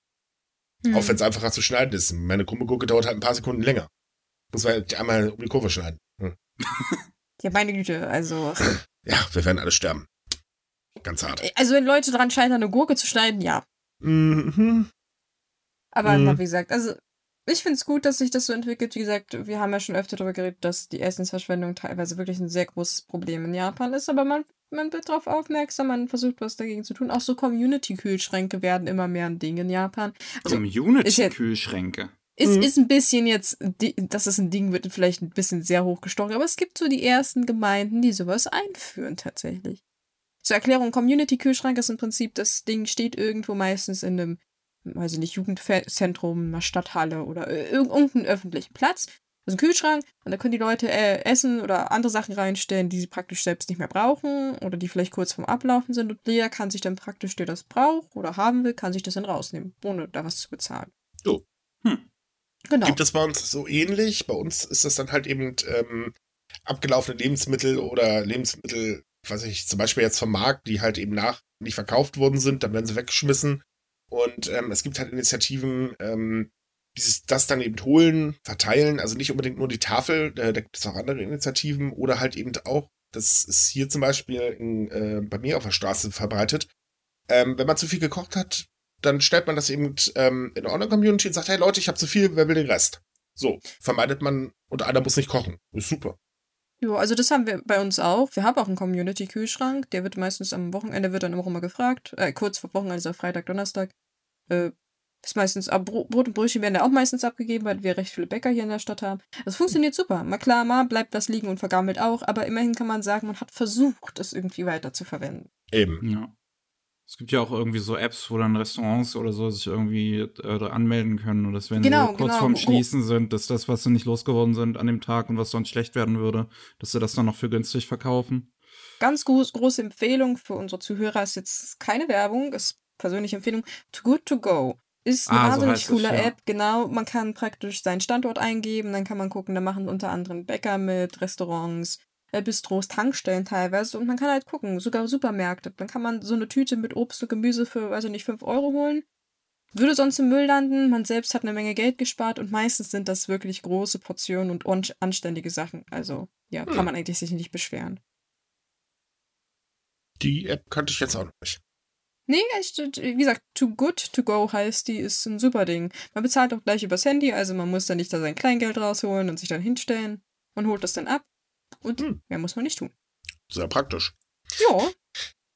Auch Hm. wenn es einfacher zu schneiden ist. Meine krumme Gurke dauert halt ein paar Sekunden länger. Muss man halt einmal um die Kurve schneiden. Hm. Ja, meine Güte, also. Ja, wir werden alle sterben. Ganz hart. Also wenn Leute daran scheitern, eine Gurke zu schneiden, ja. Mhm. Aber Mhm. wie gesagt, also ich finde es gut, dass sich das so entwickelt. Wie gesagt, wir haben ja schon öfter darüber geredet, dass die Essensverschwendung teilweise wirklich ein sehr großes Problem in Japan ist, aber man, man wird darauf aufmerksam, man versucht was dagegen zu tun. Auch so Community-Kühlschränke werden immer mehr ein Ding in Japan. Also Community-Kühlschränke. Ist, Mhm. ist ein bisschen jetzt, dass es ein Ding wird, vielleicht ein bisschen sehr hochgestochen, aber es gibt so die ersten Gemeinden, die sowas einführen tatsächlich. Zur Erklärung, Community-Kühlschrank ist im Prinzip, das Ding steht irgendwo meistens in einem, weiß ich nicht, Jugendzentrum, einer Stadthalle oder irg- irgendeinem öffentlichen Platz. Das ist ein Kühlschrank und da können die Leute äh, Essen oder andere Sachen reinstellen, die sie praktisch selbst nicht mehr brauchen oder die vielleicht kurz vorm Ablaufen sind und jeder kann sich dann praktisch, der das braucht oder haben will, kann sich das dann rausnehmen, ohne da was zu bezahlen. So. Hm. Genau. Gibt es bei uns so ähnlich? Bei uns ist das dann halt eben ähm, abgelaufene Lebensmittel oder Lebensmittel, weiß ich, zum Beispiel jetzt vom Markt, die halt eben nach nicht verkauft worden sind, dann werden sie weggeschmissen. Und ähm, es gibt halt Initiativen, ähm, dieses, das dann eben holen, verteilen, also nicht unbedingt nur die Tafel, äh, da gibt es auch andere Initiativen oder halt eben auch, das ist hier zum Beispiel in, äh, bei mir auf der Straße verbreitet, ähm, wenn man zu viel gekocht hat, dann stellt man das eben ähm, in der Online-Community und sagt, hey Leute, ich habe zu viel, wer will den Rest? So, vermeidet man und einer muss nicht kochen. Ist super. Ja, also das haben wir bei uns auch. Wir haben auch einen Community-Kühlschrank. Der wird meistens am Wochenende, wird dann immer gefragt. Äh, kurz vor Wochenende, also Freitag, Donnerstag. Äh, ist meistens, aber Brot und Brötchen werden da auch meistens abgegeben, weil wir recht viele Bäcker hier in der Stadt haben. Das funktioniert super. Mal klar, mal bleibt das liegen und vergammelt auch, aber immerhin kann man sagen, man hat versucht, es irgendwie weiter zu verwenden. Eben. Ja. Es gibt ja auch irgendwie so Apps, wo dann Restaurants oder so sich irgendwie äh, anmelden können. Und dass wenn Genau, sie kurz genau. vorm Schließen sind, dass das, was sie nicht losgeworden sind an dem Tag und was sonst schlecht werden würde, dass sie das dann noch für günstig verkaufen. Ganz groß, große Empfehlung für unsere Zuhörer ist jetzt keine Werbung, ist persönliche Empfehlung. Too Good To Go ist eine Ah, so wahnsinnig es, coole ja. App. Genau, man kann praktisch seinen Standort eingeben, dann kann man gucken, da machen unter anderem Bäcker mit, Restaurants, äh, Bistros, Tankstellen teilweise und man kann halt gucken, sogar Supermärkte. Dann kann man so eine Tüte mit Obst und Gemüse für, weiß ich nicht, 5 Euro holen. Würde sonst im Müll landen, man selbst hat eine Menge Geld gespart und meistens sind das wirklich große Portionen und anständige Sachen. Also, ja, Hm. kann man eigentlich sich nicht beschweren. Die App kannte ich jetzt auch noch nicht. Nee, echt, wie gesagt, Too Good To Go heißt die, ist ein super Ding. Man bezahlt auch gleich übers Handy, also man muss dann nicht da sein Kleingeld rausholen und sich dann hinstellen. Man holt das dann ab und Hm. mehr muss man nicht tun. Sehr praktisch. Ja,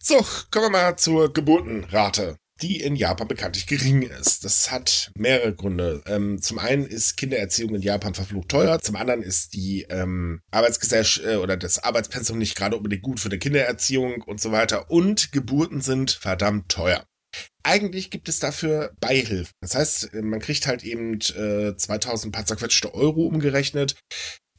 So, kommen wir mal zur Geburtenrate, die in Japan bekanntlich gering ist. Das hat mehrere Gründe. Ähm, zum einen ist Kindererziehung in Japan verflucht teuer. Zum anderen ist die ähm, Arbeitsgesellschaft äh, oder das Arbeitspensum nicht gerade unbedingt gut für die Kindererziehung und so weiter. Und Geburten sind verdammt teuer. Eigentlich gibt es dafür Beihilfen. Das heißt, äh, man kriegt halt eben äh, 2000 paar zerquetschte Euro umgerechnet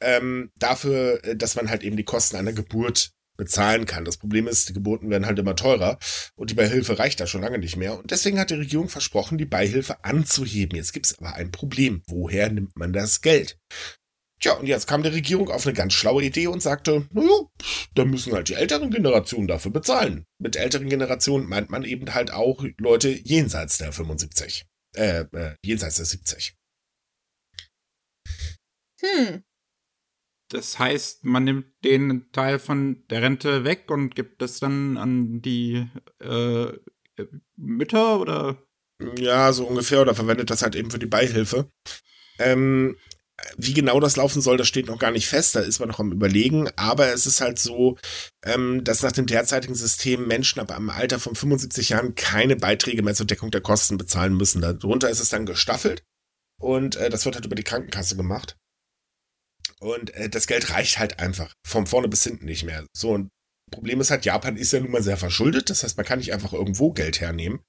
ähm, dafür, äh, dass man halt eben die Kosten einer Geburt bezahlen kann. Das Problem ist, die Geburten werden halt immer teurer und die Beihilfe reicht da schon lange nicht mehr. Und deswegen hat die Regierung versprochen, die Beihilfe anzuheben. Jetzt gibt es aber ein Problem. Woher nimmt man das Geld? Tja, und jetzt kam die Regierung auf eine ganz schlaue Idee und sagte, naja, da müssen halt die älteren Generationen dafür bezahlen. Mit älteren Generationen meint man eben halt auch Leute jenseits der 75. Äh, äh jenseits der 70. hm. Das heißt, man nimmt den Teil von der Rente weg und gibt das dann an die äh, Mütter oder? Ja, so ungefähr, oder verwendet das halt eben für die Beihilfe. Ähm, wie genau das laufen soll, das steht noch gar nicht fest, da ist man noch am überlegen, aber es ist halt so, ähm, dass nach dem derzeitigen System Menschen ab einem Alter von 75 Jahren keine Beiträge mehr zur Deckung der Kosten bezahlen müssen. Darunter ist es dann gestaffelt und äh, das wird halt über die Krankenkasse gemacht. Und äh, das Geld reicht halt einfach von vorne bis hinten nicht mehr. So, und Problem ist halt, Japan ist ja nun mal sehr verschuldet, das heißt, man kann nicht einfach irgendwo Geld hernehmen.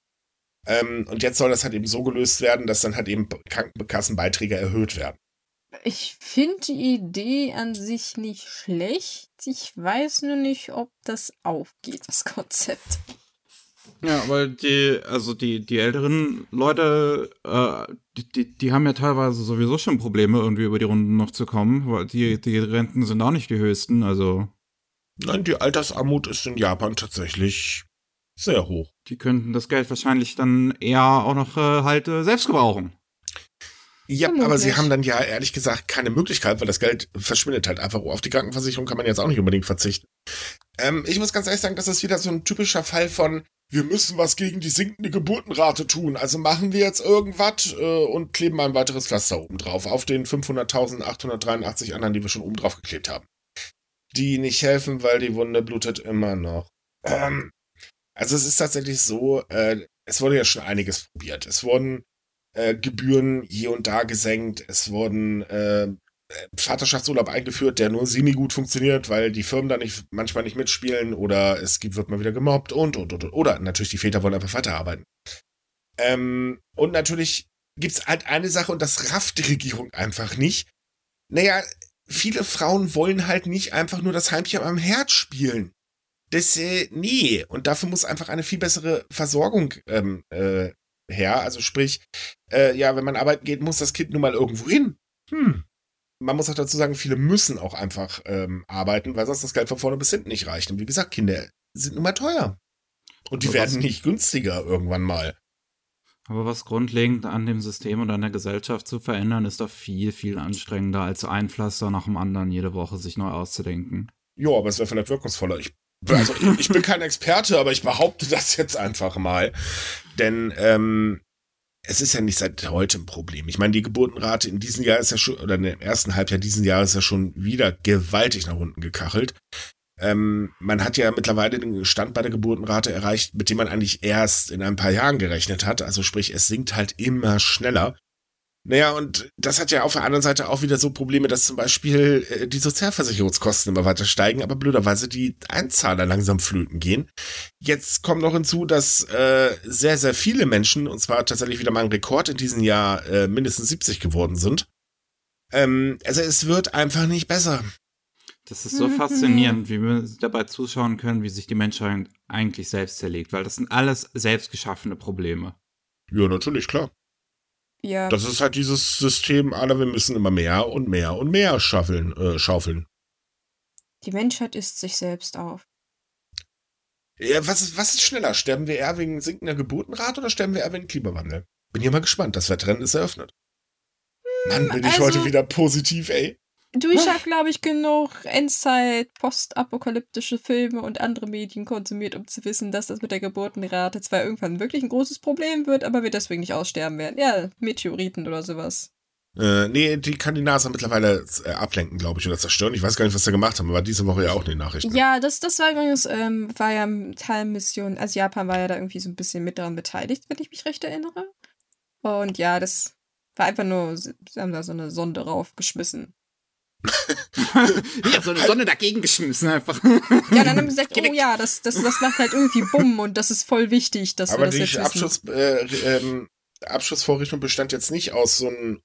Ähm, und jetzt soll das halt eben so gelöst werden, dass dann halt eben Krankenkassenbeiträge erhöht werden. Ich finde die Idee an sich nicht schlecht. Ich weiß nur nicht, ob das aufgeht, das Konzept. Ja, weil die, also die, die älteren Leute, äh, die, die, die haben ja teilweise sowieso schon Probleme, irgendwie über die Runden noch zu kommen, weil die, die Renten sind auch nicht die höchsten, also Nein, die Altersarmut ist in Japan tatsächlich sehr hoch. die könnten das Geld wahrscheinlich dann eher auch noch äh, halt äh, selbst gebrauchen. Ja, Vermutlich. aber sie haben dann ja ehrlich gesagt keine Möglichkeit, weil das Geld verschwindet halt einfach. Auf die Krankenversicherung kann man jetzt auch nicht unbedingt verzichten. Ähm, ich muss ganz ehrlich sagen, das ist wieder so ein typischer Fall von, wir müssen was gegen die sinkende Geburtenrate tun. Also machen wir jetzt irgendwas äh, und kleben ein weiteres Pflaster oben drauf. Auf den 500.883 anderen, die wir schon oben drauf geklebt haben. Die nicht helfen, weil die Wunde blutet immer noch. Ähm, also es ist tatsächlich so, äh, es wurde ja schon einiges probiert. Es wurden äh, Gebühren hier und da gesenkt. Es wurden äh, Vaterschaftsurlaub eingeführt, der nur semi-gut funktioniert, weil die Firmen da nicht, manchmal nicht mitspielen oder es gibt, wird mal wieder gemobbt und, und, und, und. Oder natürlich die Väter wollen einfach weiterarbeiten. Ähm, und natürlich gibt's halt eine Sache und das rafft die Regierung einfach nicht. Naja, viele Frauen wollen halt nicht einfach nur das Heimchen am Herd spielen. Das, äh, nee. Und dafür muss einfach eine viel bessere Versorgung ähm, äh, her. Also sprich, äh, ja, wenn man arbeiten geht, muss das Kind nun mal irgendwo hin. Hm. Man muss auch dazu sagen, viele müssen auch einfach ähm, arbeiten, weil sonst das Geld von vorne bis hinten nicht reicht. Und wie gesagt, Kinder sind nun mal teuer. Und die Aber werden nicht günstiger irgendwann mal. Aber was grundlegend an dem System und an der Gesellschaft zu verändern, ist doch viel, viel anstrengender, als ein Pflaster nach dem anderen jede Woche sich neu auszudenken. Ja, aber es wäre vielleicht wirkungsvoller. Ich, also, ich, ich bin kein Experte, aber ich behaupte das jetzt einfach mal. Denn ähm, es ist ja nicht seit heute ein Problem. Ich meine, die Geburtenrate in diesem Jahr ist ja schon, oder im ersten Halbjahr diesen Jahres ist ja schon wieder gewaltig nach unten gekachelt. Ähm, man hat ja mittlerweile den Stand bei der Geburtenrate erreicht, mit dem man eigentlich erst in ein paar Jahren gerechnet hat. Also sprich, es sinkt halt immer schneller. Naja, und das hat ja auf der anderen Seite auch wieder so Probleme, dass zum Beispiel äh, die Sozialversicherungskosten immer weiter steigen, aber blöderweise die Einzahler langsam flöten gehen. Jetzt kommt noch hinzu, dass äh, sehr, sehr viele Menschen, und zwar tatsächlich wieder mal ein Rekord in diesem Jahr, äh, mindestens 70 geworden sind. Ähm, also es wird einfach nicht besser. Das ist so faszinierend, wie wir dabei zuschauen können, wie sich die Menschheit eigentlich selbst zerlegt, weil das sind alles selbstgeschaffene Probleme. Ja, natürlich, klar. Ja. Das ist halt dieses System, alle, wir müssen immer mehr und mehr und mehr schaffeln, äh, schaufeln. Die Menschheit isst sich selbst auf. Ja, was ist, was ist schneller? Sterben wir eher wegen sinkender Geburtenrate oder sterben wir eher wegen Klimawandel? Bin hier mal gespannt. Das Wettrennen ist eröffnet. Mann, bin ich also- heute wieder positiv, ey. Du, ich habe, glaube ich, genug Endzeit, postapokalyptische Filme und andere Medien konsumiert, um zu wissen, dass das mit der Geburtenrate zwar irgendwann wirklich ein großes Problem wird, aber wir deswegen nicht aussterben werden. Ja, Meteoriten oder sowas. Äh, nee, die kann die NASA mittlerweile äh, ablenken, glaube ich, oder zerstören. Ich weiß gar nicht, was sie gemacht haben, aber diese Woche ja auch in den Nachrichten. Ja, das, das war übrigens, ähm, war ja Teilmission, also Japan war ja da irgendwie so ein bisschen mit daran beteiligt, wenn ich mich recht erinnere. Und ja, das war einfach nur, sie haben da so eine Sonde raufgeschmissen. ich hab so eine Sonne dagegen geschmissen einfach. Ja, dann haben sie gesagt, oh ja, das, das, das macht halt irgendwie Bumm und das ist voll wichtig, dass wir aber das die jetzt wissen. Abschuss, äh, ähm, Abschussvorrichtung bestand jetzt nicht aus so einem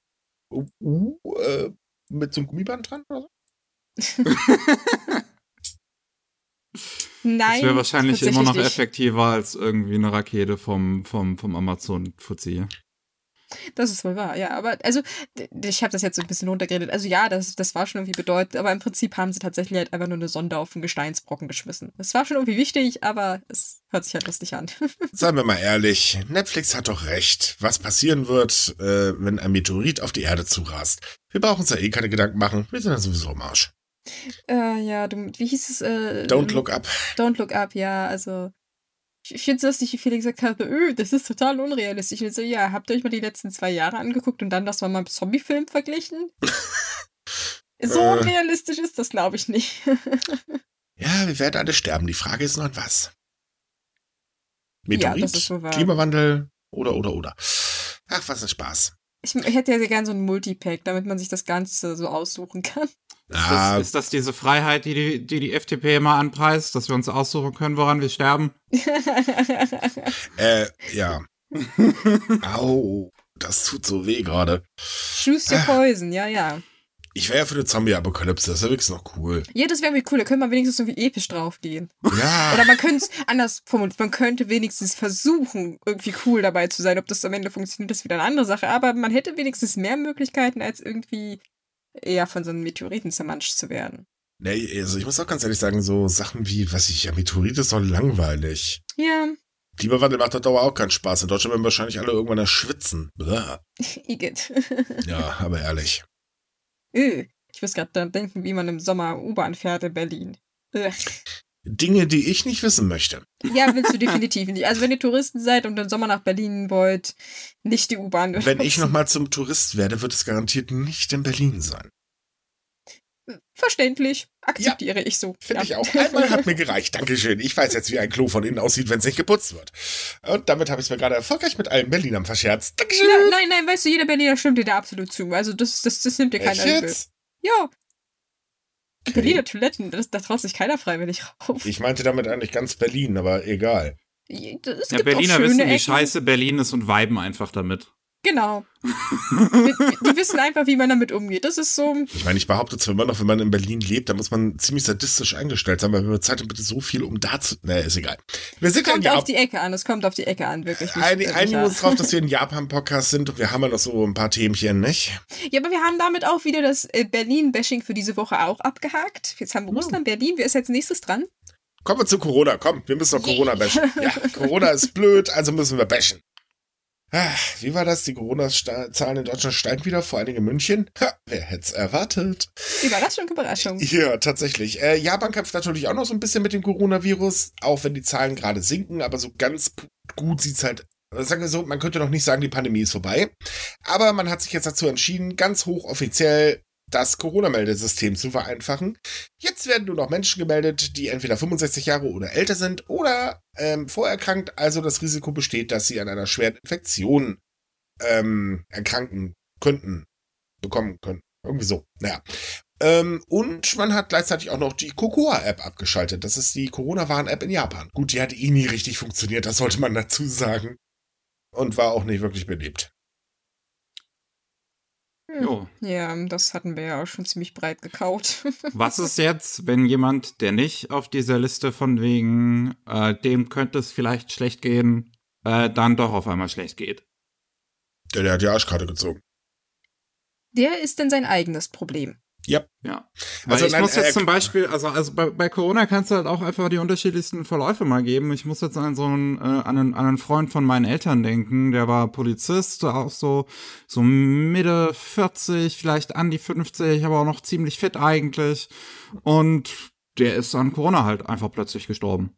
uh, uh, äh, mit so einem Gummiband dran oder so? Nein. Das wäre wahrscheinlich immer noch effektiver als irgendwie eine Rakete vom, vom, vom Amazon-Fuzzi. Das ist wohl wahr, ja. Aber also, ich habe das jetzt so ein bisschen runtergeredet. Also ja, das, das war schon irgendwie bedeutend, aber im Prinzip haben sie tatsächlich halt einfach nur eine Sonde auf einen Gesteinsbrocken geschmissen. Das war schon irgendwie wichtig, aber es hört sich halt lustig an. Seien wir mal ehrlich, Netflix hat doch recht. Was passieren wird, äh, wenn ein Meteorit auf die Erde zurast? Wir brauchen uns ja eh keine Gedanken machen. Wir sind ja sowieso im Arsch. äh, ja, du, wie hieß es? Äh, Don't look up. Don't look up, ja, also. Ich, finde es lustig, wie viele gesagt haben, öh, das ist total unrealistisch. Und so, ja, habt ihr euch mal die letzten zwei Jahre angeguckt und dann das mal mit Zombie-Film verglichen? so Äh. unrealistisch ist das, glaube ich, nicht. Ja, wir werden alle sterben. Die Frage ist nur an was. Ja, Meteorit, wohl wahr. Klimawandel oder, oder, oder. Ach, was ein Spaß. Ich, ich hätte ja sehr gern so ein Multipack, damit man sich das Ganze so aussuchen kann. Ist, Ah, das, ist das diese Freiheit, die die, die die FDP immer anpreist, dass wir uns aussuchen können, woran wir sterben? äh, ja. Au, das tut so weh gerade. Choose your poison, ja, ja. Ich wäre ja für eine Zombie-Apokalypse, das wäre wirklich noch cool. Ja, das wäre irgendwie cool, da könnte man wenigstens irgendwie episch draufgehen. Ja, Oder man könnte es anders formuliert, man könnte wenigstens versuchen, irgendwie cool dabei zu sein. Ob das am Ende funktioniert, ist wieder eine andere Sache. Aber man hätte wenigstens mehr Möglichkeiten, als irgendwie eher von so einem Meteoriten zermanscht zu werden. nee, also ich muss auch ganz ehrlich sagen, so Sachen wie, was ich, ja, Meteorit ist doch langweilig. Ja, Klimawandel macht auf Dauer auch keinen Spaß. In Deutschland werden wahrscheinlich alle irgendwann erschwitzen. Igitt. Ja, aber ehrlich. Öh, ich muss gerade dran denken, wie man im Sommer U-Bahn fährt in Berlin. Ugh. Dinge, die ich nicht wissen möchte. Ja, willst du definitiv nicht. Also wenn ihr Touristen seid und im Sommer nach Berlin wollt, nicht die U-Bahn. Wenn ich nochmal zum Tourist werde, wird es garantiert nicht in Berlin sein. Verständlich. Akzeptiere ich so. Finde ja. ich auch. Einmal hat mir gereicht. Dankeschön. Ich weiß jetzt, wie ein Klo von innen aussieht, wenn es nicht geputzt wird. Und damit habe ich es mir gerade erfolgreich mit allen Berlinern verscherzt. Dankeschön. Ja, nein, nein, weißt du, jeder Berliner stimmt dir da absolut zu. Also das, das, das nimmt dir keiner übel. jetzt? Ja, Okay. Berliner Toiletten, das, da traut sich keiner freiwillig rauf. Ich meinte damit eigentlich ganz Berlin, aber egal. Es Ja, Berliner wissen, wie Ecken. scheiße Berlin ist und viben einfach damit. Genau. die, die wissen einfach, wie man damit umgeht. Das ist so. Ich meine, ich behaupte zwar immer noch, wenn man in Berlin lebt, da muss man ziemlich sadistisch eingestellt sein, weil wir Zeit haben bitte so viel, um da zu. Ne, ist egal. Wir sind Kommt ja auf die Ecke an, es kommt auf die Ecke an, wirklich. Einigen ja. uns drauf, dass wir ein Japan-Podcast sind und wir haben ja noch so ein paar Themchen, nicht? ja, aber wir haben damit auch wieder das äh, Berlin-Bashing für diese Woche auch abgehakt. Jetzt haben wir Russland, Berlin. Wer ist als nächstes dran? Kommen wir zu Corona. Komm, wir müssen noch Corona bashen. Ja, Corona ist blöd, also müssen wir bashen. Ah, Wie war das? Die Corona-Zahlen in Deutschland steigen wieder, vor allen Dingen in München. Ha, wer hätte es erwartet? Überraschung, Überraschung. Ja, tatsächlich. Äh, Japan kämpft natürlich auch noch so ein bisschen mit dem Coronavirus, auch wenn die Zahlen gerade sinken, aber so ganz gut sieht's halt sagen wir so, man könnte noch nicht sagen, die Pandemie ist vorbei. Aber man hat sich jetzt dazu entschieden, ganz hochoffiziell das Corona-Meldesystem zu vereinfachen. Jetzt werden nur noch Menschen gemeldet, die entweder 65 Jahre oder älter sind oder ähm, vorerkrankt, also das Risiko besteht, dass sie an einer schweren Infektion ähm, erkranken könnten, bekommen können. Irgendwie so. Naja. Ähm, und man hat gleichzeitig auch noch die Cocoa-App abgeschaltet. Das ist die Corona-Warn-App in Japan. Gut, die hat eh nie richtig funktioniert, das sollte man dazu sagen. Und war auch nicht wirklich belebt. Hm. Jo. Ja, das hatten wir ja auch schon ziemlich breit gekaut. Was ist jetzt, wenn jemand, der nicht auf dieser Liste von wegen, äh, dem könnte es vielleicht schlecht gehen, äh, dann doch auf einmal schlecht geht? Der, der hat die Arschkarte gezogen. Der ist denn sein eigenes Problem. Ja. Weil Also ich nein, muss jetzt äh, zum Beispiel, also, also bei, bei Corona kannst du halt auch einfach die unterschiedlichsten Verläufe mal geben. Ich muss jetzt an so einen, äh, an einen, an einen Freund von meinen Eltern denken, der war Polizist, auch so, so Mitte 40, vielleicht an die 50, aber auch noch ziemlich fit eigentlich. Und der ist an Corona halt einfach plötzlich gestorben.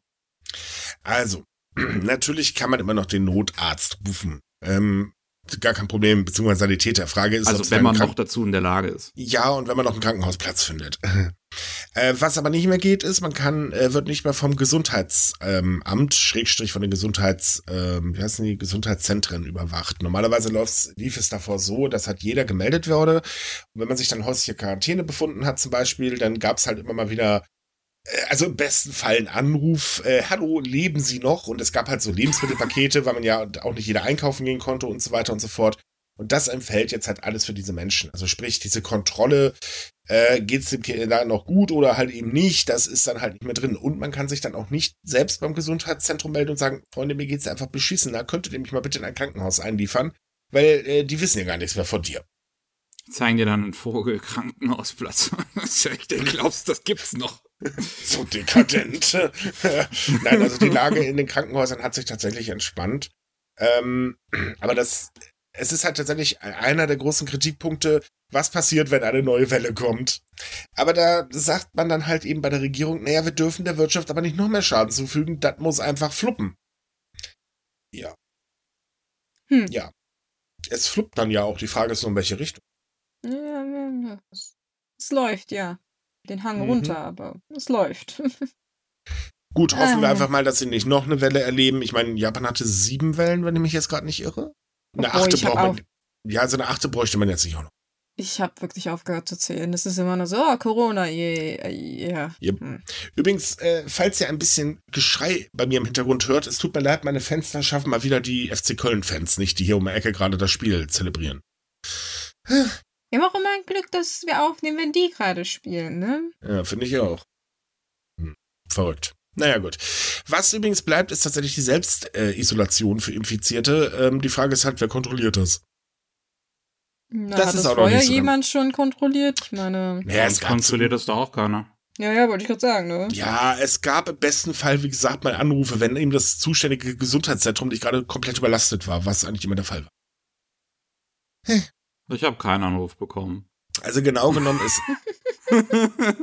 Also, natürlich kann man immer noch den Notarzt rufen. Ähm, gar kein Problem, beziehungsweise Sanitäter. Frage ist, Also es wenn man noch dazu in der Lage ist. Ja, und wenn man noch einen Krankenhausplatz findet. äh, was aber nicht mehr geht, ist, man kann, äh, wird nicht mehr vom Gesundheitsamt, ähm, Schrägstrich von den Gesundheits, ähm, wie heißen die, Gesundheitszentren überwacht. Normalerweise lief es davor so, dass halt jeder gemeldet wurde. Und wenn man sich dann häusliche Quarantäne befunden hat zum Beispiel, dann gab's halt immer mal wieder äh, also im besten Fall ein Anruf, äh, hallo, leben Sie noch? Und es gab halt so Lebensmittelpakete, weil man ja auch nicht jeder einkaufen gehen konnte und so weiter und so fort. Und das empfällt jetzt halt alles für diese Menschen. Also sprich, diese Kontrolle, äh, geht es dem Kind da noch gut oder halt eben nicht, das ist dann halt nicht mehr drin. Und man kann sich dann auch nicht selbst beim Gesundheitszentrum melden und sagen, Freunde, mir geht's einfach beschissen, da könntet ihr mich mal bitte in ein Krankenhaus einliefern, weil äh, die wissen ja gar nichts mehr von dir. Zeigen dir dann einen Vogel-Krankenhausplatz. ich glaubst, das gibt's noch. So dekadent. Nein, also die Lage in den Krankenhäusern hat sich tatsächlich entspannt. Ähm, aber das, es ist halt tatsächlich einer der großen Kritikpunkte, was passiert, wenn eine neue Welle kommt. Aber da sagt man dann halt eben bei der Regierung, naja, wir dürfen der Wirtschaft aber nicht noch mehr Schaden zufügen, das muss einfach fluppen. Ja. Hm. Ja. Es fluppt dann ja auch, die Frage ist nur, in welche Richtung. Ja, es läuft, ja. Den Hang Mhm. runter, aber es läuft. Gut, hoffen wir Ah. einfach mal, dass sie nicht noch eine Welle erleben. Ich meine, Japan hatte sieben Wellen, wenn ich mich jetzt gerade nicht irre. Eine Obwohl, achte braucht man. Ja, so eine achte bräuchte man jetzt nicht auch noch. Ich habe wirklich aufgehört zu zählen. Das ist immer nur so, oh, Corona, yeah, yeah. Yep. Hm. Übrigens, äh, falls ihr ein bisschen Geschrei bei mir im Hintergrund hört, es tut mir leid, meine Fenster schaffen mal wieder die FC Köln-Fans nicht, die hier um die Ecke gerade das Spiel zelebrieren. Wir haben auch immer ein Glück, dass wir aufnehmen, wenn die gerade spielen, ne? Ja, finde ich auch. Hm, verrückt. Naja, gut. Was übrigens bleibt, ist tatsächlich die Selbstisolation äh, für Infizierte. Ähm, die Frage ist halt, wer kontrolliert das? Na, Das hat ist das auch noch vorher nicht so jemand schon kontrolliert? Ich meine, Naja, es kontrolliert das doch auch keiner. ja, ja, wollte ich gerade sagen, ne? Ja, es gab im besten Fall, wie gesagt, mal Anrufe, wenn eben das zuständige Gesundheitszentrum nicht gerade komplett überlastet war, was eigentlich immer der Fall war. Ich habe keinen Anruf bekommen. Also genau genommen ist,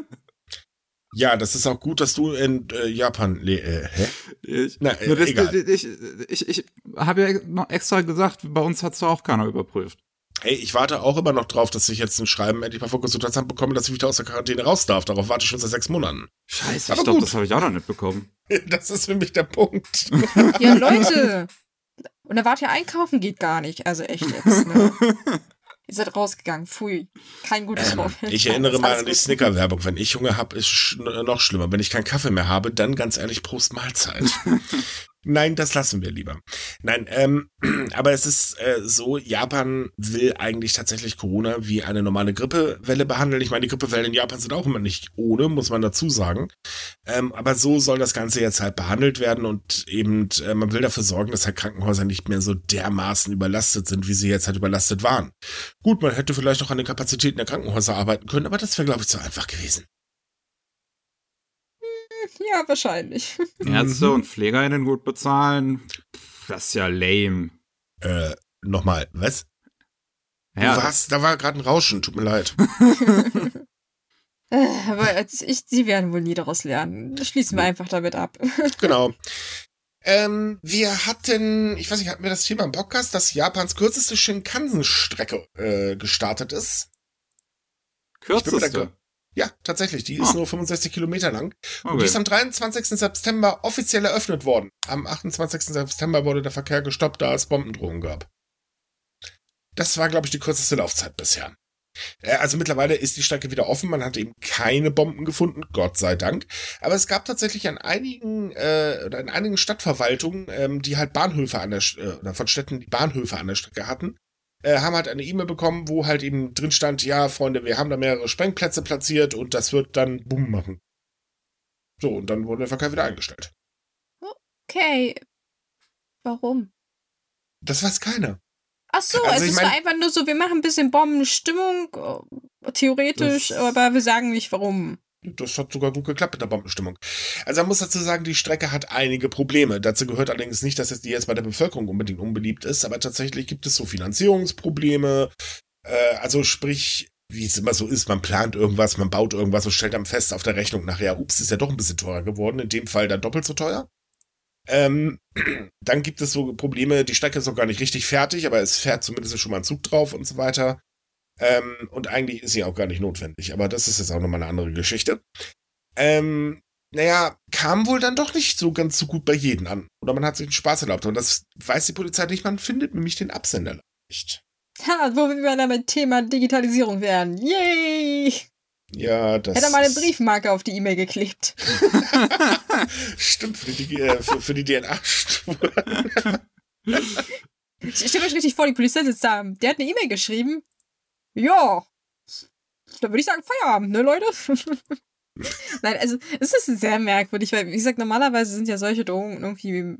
ja, das ist auch gut, dass du in äh, Japan, le äh, hä? Ich, Na, äh, das, egal. ich, ich, ich habe ja noch extra gesagt, bei uns hat's doch auch keiner überprüft. Hey, ich warte auch immer noch drauf, dass ich jetzt ein Schreiben endlich mal vom Gesundheitsamt bekomme, dass ich wieder aus der Quarantäne raus darf. Darauf warte ich schon seit sechs Monaten. Scheiße, Aber ich glaube, gut. das habe ich auch noch nicht bekommen. Das ist für mich der Punkt. Ja, Leute! Und da wart ihr einkaufen, geht gar nicht. Also echt jetzt, ne? Ihr seid rausgegangen. Pfui. Kein gutes Ähm, Vorbild. ich erinnere mal an die. Snicker-Werbung. Wenn ich Hunger habe, ist sch noch schlimmer. Wenn ich keinen Kaffee mehr habe, dann ganz ehrlich, Prost Mahlzeit. Nein, das lassen wir lieber. Nein, ähm, aber es ist äh, so, Japan will eigentlich tatsächlich Corona wie eine normale Grippewelle behandeln. Ich meine, die Grippewellen in Japan sind auch immer nicht ohne, muss man dazu sagen. Ähm, aber so soll das Ganze jetzt halt behandelt werden und eben, äh, man will dafür sorgen, dass halt Krankenhäuser nicht mehr so dermaßen überlastet sind, wie sie jetzt halt überlastet waren. Gut, man hätte vielleicht noch an den Kapazitäten der Krankenhäuser arbeiten können, aber das wäre, glaube ich, zu einfach gewesen. Ja, wahrscheinlich. Ärzte und PflegerInnen gut bezahlen, das ist ja lame. Äh, nochmal, was? Ja, du warst, da war gerade ein Rauschen, tut mir leid. Äh, Aber ich, sie werden wohl nie daraus lernen. Schließen wir einfach damit ab. genau. Ähm, wir hatten, ich weiß nicht, hatten wir das Thema im Podcast, dass Japans kürzeste Shinkansen-Strecke äh, gestartet ist. Kürzeste? Ja, tatsächlich. Die ist Ah. nur 65 Kilometer lang. Und Okay. die ist am 23. September offiziell eröffnet worden. Am 28. September wurde der Verkehr gestoppt, da es Bombendrohungen gab. Das war, glaube ich, die kürzeste Laufzeit bisher. Äh, Also mittlerweile ist die Strecke wieder offen. Man hat eben keine Bomben gefunden, Gott sei Dank. Aber es gab tatsächlich an einigen äh, oder in einigen Stadtverwaltungen, ähm, die halt Bahnhöfe an der äh, oder von Städten die Bahnhöfe an der Strecke hatten, äh, haben halt eine E-Mail bekommen, wo halt eben drin stand, ja, Freunde, wir haben da mehrere Sprengplätze platziert und das wird dann Bumm machen. So, und dann wurde der Verkehr wieder eingestellt. Okay. Warum? Das weiß keiner. Ach so, Also es ich ist mein- einfach nur so, wir machen ein bisschen Bombenstimmung, äh, theoretisch, aber wir sagen nicht warum. Das hat sogar gut geklappt mit der Bombenstimmung. Also man muss dazu sagen, die Strecke hat einige Probleme. Dazu gehört allerdings nicht, dass es die jetzt bei der Bevölkerung unbedingt unbeliebt ist, aber tatsächlich gibt es so Finanzierungsprobleme. Äh, also sprich, wie es immer so ist, man plant irgendwas, man baut irgendwas und stellt dann fest auf der Rechnung nachher, ups, ist ja doch ein bisschen teurer geworden. In dem Fall dann doppelt so teuer. Ähm, dann gibt es so Probleme, die Strecke ist noch gar nicht richtig fertig, aber es fährt zumindest schon mal ein Zug drauf und so weiter. Ähm, und eigentlich ist sie auch gar nicht notwendig, aber das ist jetzt auch nochmal eine andere Geschichte. Ähm, naja, kam wohl dann doch nicht so ganz so gut bei jedem an. Oder man hat sich den Spaß erlaubt. Und das weiß die Polizei nicht, man findet nämlich den Absender nicht. Ha, wo wir dann beim Thema Digitalisierung wären. Yay! Ja, das. Hätte er mal eine Briefmarke auf die E-Mail geklebt. Stimmt, für die, äh, für, für die DNA-Spur. Ich stelle euch richtig vor, die Polizei sitzt da. Der hat eine E-Mail geschrieben. Ja. Da würde ich sagen, Feierabend, ne, Leute? Nein, also es ist sehr merkwürdig, weil, wie gesagt, normalerweise sind ja solche Drohungen irgendwie.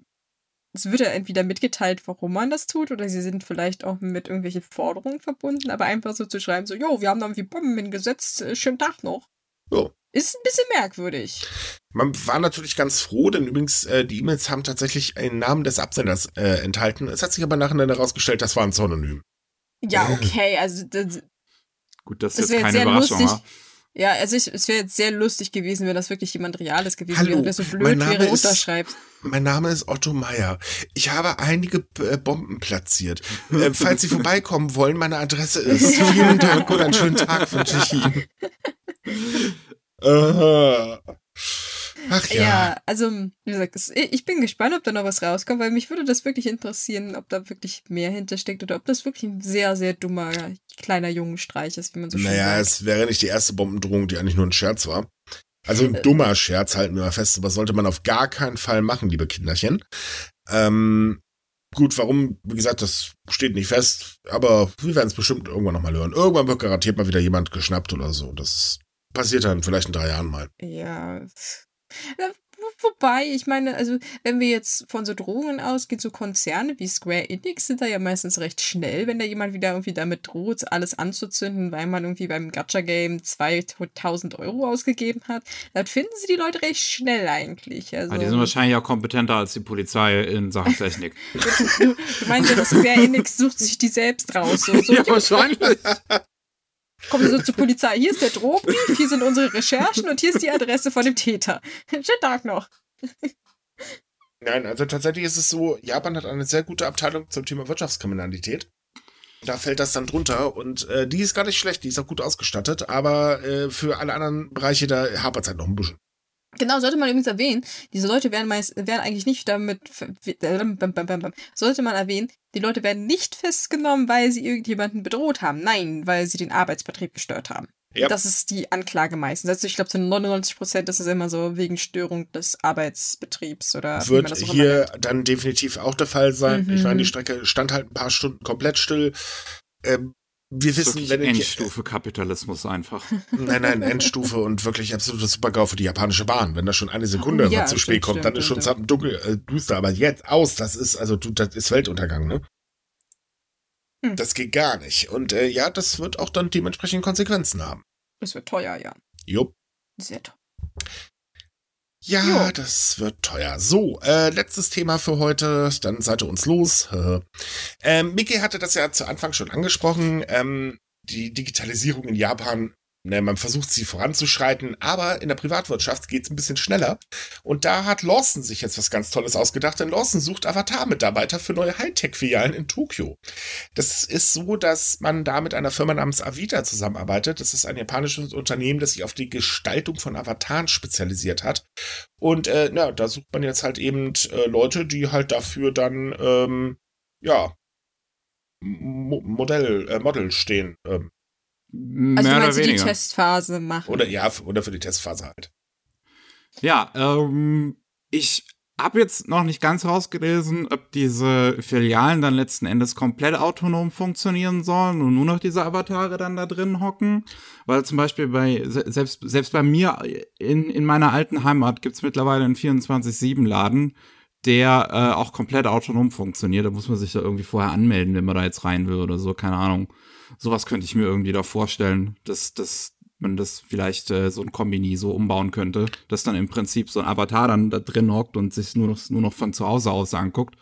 Es wird ja entweder mitgeteilt, warum man das tut, oder sie sind vielleicht auch mit irgendwelchen Forderungen verbunden, aber einfach so zu schreiben, so, jo, wir haben da irgendwie Bomben hingesetzt, äh, schönen Tag noch. Jo. Ist ein bisschen merkwürdig. Man war natürlich ganz froh, denn übrigens, äh, die E-Mails haben tatsächlich einen Namen des Absenders äh, enthalten. Es hat sich aber nachher herausgestellt, das war ein Synonym. Ja, okay, also das, Gut, das Das ist wäre jetzt keine sehr Überraschung. lustig. Ja, also ich, es wäre jetzt sehr lustig gewesen, wenn das wirklich jemand Reales gewesen Hallo, wäre, der so blöd wäre, ist- unterschreibt. Mein Name ist Otto Meier. Ich habe einige äh, Bomben platziert. Äh, falls Sie vorbeikommen wollen, meine Adresse ist. Vielen Dank und einen schönen Tag wünsche ich Ihnen. Äh, Ach Ja. ja. also, wie gesagt, es, ich bin gespannt, ob da noch was rauskommt, weil mich würde das wirklich interessieren, ob da wirklich mehr hintersteckt oder ob das wirklich ein sehr, sehr dummer kleiner Jungenstreich ist, wie man so schön Naja, es wäre nicht die erste Bombendrohung, die eigentlich nur ein Scherz war. Also ein Äh. dummer Scherz, halten wir mal fest, aber sollte man auf gar keinen Fall machen, liebe Kinderchen. Ähm, gut, warum, wie gesagt, das steht nicht fest, aber wir werden es bestimmt irgendwann nochmal hören. Irgendwann wird garantiert mal wieder jemand geschnappt oder so. Das passiert dann vielleicht in drei Jahren mal. Ja. Wo- Wobei, ich meine, also wenn wir jetzt von so Drohungen ausgehen, so Konzerne wie Square Enix sind da ja meistens recht schnell, wenn da jemand wieder irgendwie damit droht, alles anzuzünden, weil man irgendwie beim Gacha-Game 2000 Euro ausgegeben hat. Dann finden sie die Leute recht schnell eigentlich. Also, Aber die sind wahrscheinlich auch kompetenter als die Polizei in Sachen Technik. du, du meinst ja, dass Square Enix sucht sich die selbst raus. So, so ja, wahrscheinlich. kommen sie so zur Polizei. Hier ist der Drogenbrief, hier sind unsere Recherchen und hier ist die Adresse von dem Täter. Schönen Tag noch. Nein, also tatsächlich ist es so, Japan hat eine sehr gute Abteilung zum Thema Wirtschaftskriminalität. Da fällt das dann drunter und äh, die ist gar nicht schlecht, die ist auch gut ausgestattet, aber äh, für alle anderen Bereiche, da hapert es halt noch ein bisschen. Genau, sollte man übrigens erwähnen, diese Leute werden meist, werden eigentlich nicht damit, äh, sollte man erwähnen, die Leute werden nicht festgenommen, weil sie irgendjemanden bedroht haben. Nein, weil sie den Arbeitsbetrieb gestört haben. Ja. Das ist die Anklage meistens. Also ich glaube, zu 99 Prozent ist es immer so wegen Störung des Arbeitsbetriebs oder Wird hier dann definitiv auch der Fall sein. Mhm. Ich meine, die Strecke stand halt ein paar Stunden komplett still. Ähm, wir wissen, wenn ich, Endstufe Kapitalismus einfach. Nein, nein, Endstufe und wirklich absolutes Supergau für die japanische Bahn. Wenn das schon eine Sekunde Oh, ja, zu spät stimmt, kommt, dann stimmt, ist schon stimmt. dunkel, äh, duster. Aber jetzt aus, das ist, also das ist Weltuntergang, ne? Hm. Das geht gar nicht. Und äh, ja, das wird auch dann dementsprechend Konsequenzen haben. Das wird teuer, ja. Jupp. Sehr teuer. Ja, Jo. das wird teuer. So, äh, letztes Thema für heute, dann seid ihr uns los. ähm, Miki hatte das ja zu Anfang schon angesprochen. Ähm, die Digitalisierung in Japan ne, man versucht sie voranzuschreiten, aber in der Privatwirtschaft geht's ein bisschen schneller. Und da hat Lawson sich jetzt was ganz Tolles ausgedacht, denn Lawson sucht Avatar-Mitarbeiter für neue Hightech-Filialen in Tokio. Das ist so, dass man da mit einer Firma namens Avita zusammenarbeitet. Das ist ein japanisches Unternehmen, das sich auf die Gestaltung von Avataren spezialisiert hat. Und äh, ja, da sucht man jetzt halt eben äh, Leute, die halt dafür dann ähm, ja Mo Modell, äh, Model stehen. Ähm, also Mehr du meinst, die Testphase machen. Oder ja, oder für die Testphase halt. Ja, ähm, ich habe jetzt noch nicht ganz rausgelesen, ob diese Filialen dann letzten Endes komplett autonom funktionieren sollen und nur noch diese Avatare dann da drin hocken. Weil zum Beispiel bei, selbst, selbst bei mir in, in meiner alten Heimat gibt's mittlerweile einen 24-7-Laden, der äh, auch komplett autonom funktioniert. Da muss man sich da irgendwie vorher anmelden, wenn man da jetzt rein will oder so, keine Ahnung. Sowas könnte ich mir irgendwie da vorstellen, dass, dass man das vielleicht äh, so ein Kombini so umbauen könnte, dass dann im Prinzip so ein Avatar dann da drin hockt und sich nur noch, nur noch von zu Hause aus anguckt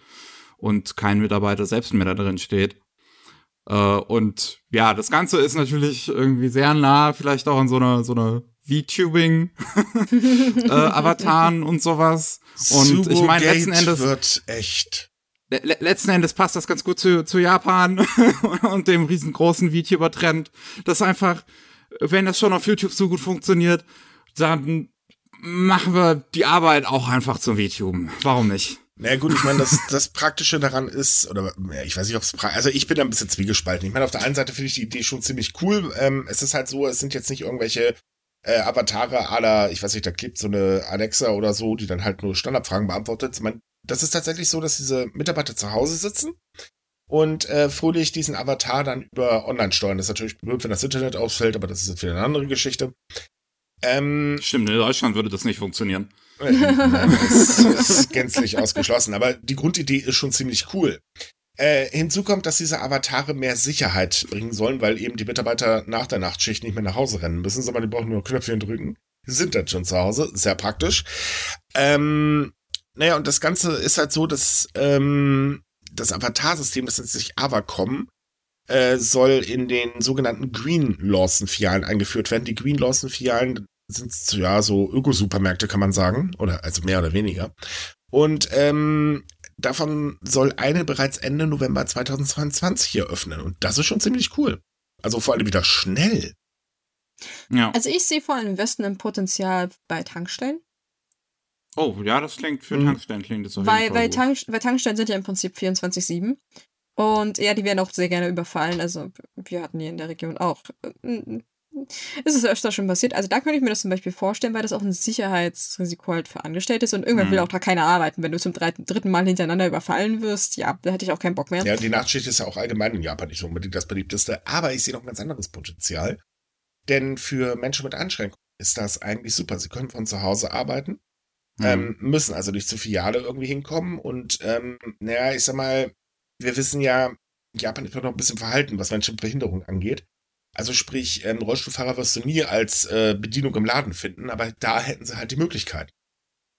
und kein Mitarbeiter selbst mehr da drin steht. Äh, und ja, das Ganze ist natürlich irgendwie sehr nah, vielleicht auch an so einer so einer VTubing äh, Avataren und sowas. Und Subo ich meine letzten Endes wird echt Le letzten Endes passt das ganz gut zu, zu Japan und dem riesengroßen VTuber-Trend. Das einfach, wenn das schon auf YouTube so gut funktioniert, dann machen wir die Arbeit auch einfach zum VTuben. Warum nicht? Na gut, ich meine, das, das Praktische daran ist, oder ich weiß nicht, ob es also ich bin da ein bisschen zwiegespalten. Ich meine, auf der einen Seite finde ich die Idee schon ziemlich cool. Ähm, es ist halt so, es sind jetzt nicht irgendwelche äh, Avatare aller, ich weiß nicht, da klebt so eine Alexa oder so, die dann halt nur Standardfragen beantwortet. Man, das ist tatsächlich so, dass diese Mitarbeiter zu Hause sitzen und äh, fröhlich diesen Avatar dann über online steuern. Das ist natürlich blöd, wenn das Internet ausfällt, aber das ist wieder eine andere Geschichte. Ähm, Stimmt, in Deutschland würde das nicht funktionieren. Äh, das ist gänzlich ausgeschlossen, aber die Grundidee ist schon ziemlich cool. Äh, hinzu kommt, dass diese Avatare mehr Sicherheit bringen sollen, weil eben die Mitarbeiter nach der Nachtschicht nicht mehr nach Hause rennen müssen, sondern die brauchen nur Knöpfchen drücken. Die sind dann schon zu Hause, sehr praktisch. Ähm, naja, und das Ganze ist halt so, dass ähm, das Avatar-System, das nennt sich Avacom, äh, soll in den sogenannten Green Lawson-Filialen eingeführt werden. Die Green Lawson-Filialen sind ja so Ökosupermärkte, kann man sagen, oder also mehr oder weniger. Und ähm, davon soll eine bereits Ende November 2022 eröffnen. Und das ist schon ziemlich cool. Also vor allem wieder schnell. Ja. Also ich sehe vor allem im Westen ein Potenzial bei Tankstellen. Oh, ja, das klingt für mhm. Tankstellen klingt das auf weil, weil, Tank, weil Tankstellen sind ja im Prinzip 24-7. Und ja, die werden auch sehr gerne überfallen. Also wir hatten hier in der Region auch. Äh, ist es öfter schon passiert. Also da könnte ich mir das zum Beispiel vorstellen, weil das auch ein Sicherheitsrisiko halt für Angestellte ist und irgendwann mhm. will auch da keiner arbeiten. Wenn du zum dritten, dritten Mal hintereinander überfallen wirst, ja, da hätte ich auch keinen Bock mehr. Ja, die Nachtschicht ist ja auch allgemein in Japan nicht unbedingt das beliebteste, aber ich sehe noch ein ganz anderes Potenzial. Denn für Menschen mit Einschränkungen ist das eigentlich super. Sie können von zu Hause arbeiten Mhm. Ähm, müssen also nicht zur Filiale irgendwie hinkommen. Und ähm, naja, ich sag mal, wir wissen ja, Japan ist noch ein bisschen verhalten, was Menschen mit Behinderung angeht. Also sprich, ähm, Rollstuhlfahrer wirst du nie als äh, Bedienung im Laden finden, aber da hätten sie halt die Möglichkeit.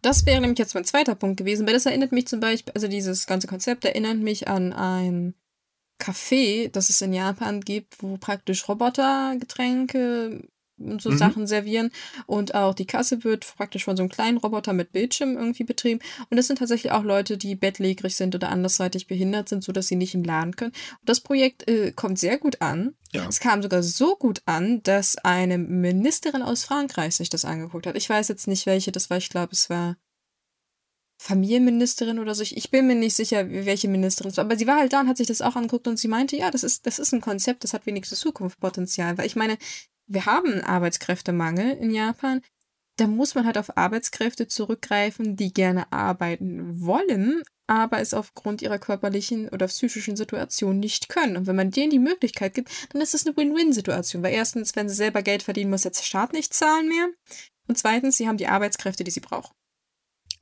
Das wäre nämlich jetzt mein zweiter Punkt gewesen, weil das erinnert mich zum Beispiel, also dieses ganze Konzept erinnert mich an ein Café, das es in Japan gibt, wo praktisch Robotergetränke und so mhm. Sachen servieren. Und auch die Kasse wird praktisch von so einem kleinen Roboter mit Bildschirm irgendwie betrieben. Und es sind tatsächlich auch Leute, die bettlägerig sind oder andersseitig behindert sind, sodass sie nicht im Laden können. Und das Projekt äh, kommt sehr gut an. Ja. Es kam sogar so gut an, dass eine Ministerin aus Frankreich sich das angeguckt hat. Ich weiß jetzt nicht, welche das war. Ich glaube, es war Familienministerin oder so. Ich bin mir nicht sicher, welche Ministerin es war. Aber sie war halt da und hat sich das auch angeguckt und sie meinte, ja, das ist, das ist ein Konzept, das hat wenigstens Zukunftspotenzial. Weil ich meine, wir haben einen Arbeitskräftemangel in Japan. Da muss man halt auf Arbeitskräfte zurückgreifen, die gerne arbeiten wollen, aber es aufgrund ihrer körperlichen oder psychischen Situation nicht können. Und wenn man denen die Möglichkeit gibt, dann ist es eine Win-Win-Situation. Weil erstens, wenn sie selber Geld verdienen, muss jetzt der Staat nicht zahlen mehr. Und zweitens, sie haben die Arbeitskräfte, die sie brauchen.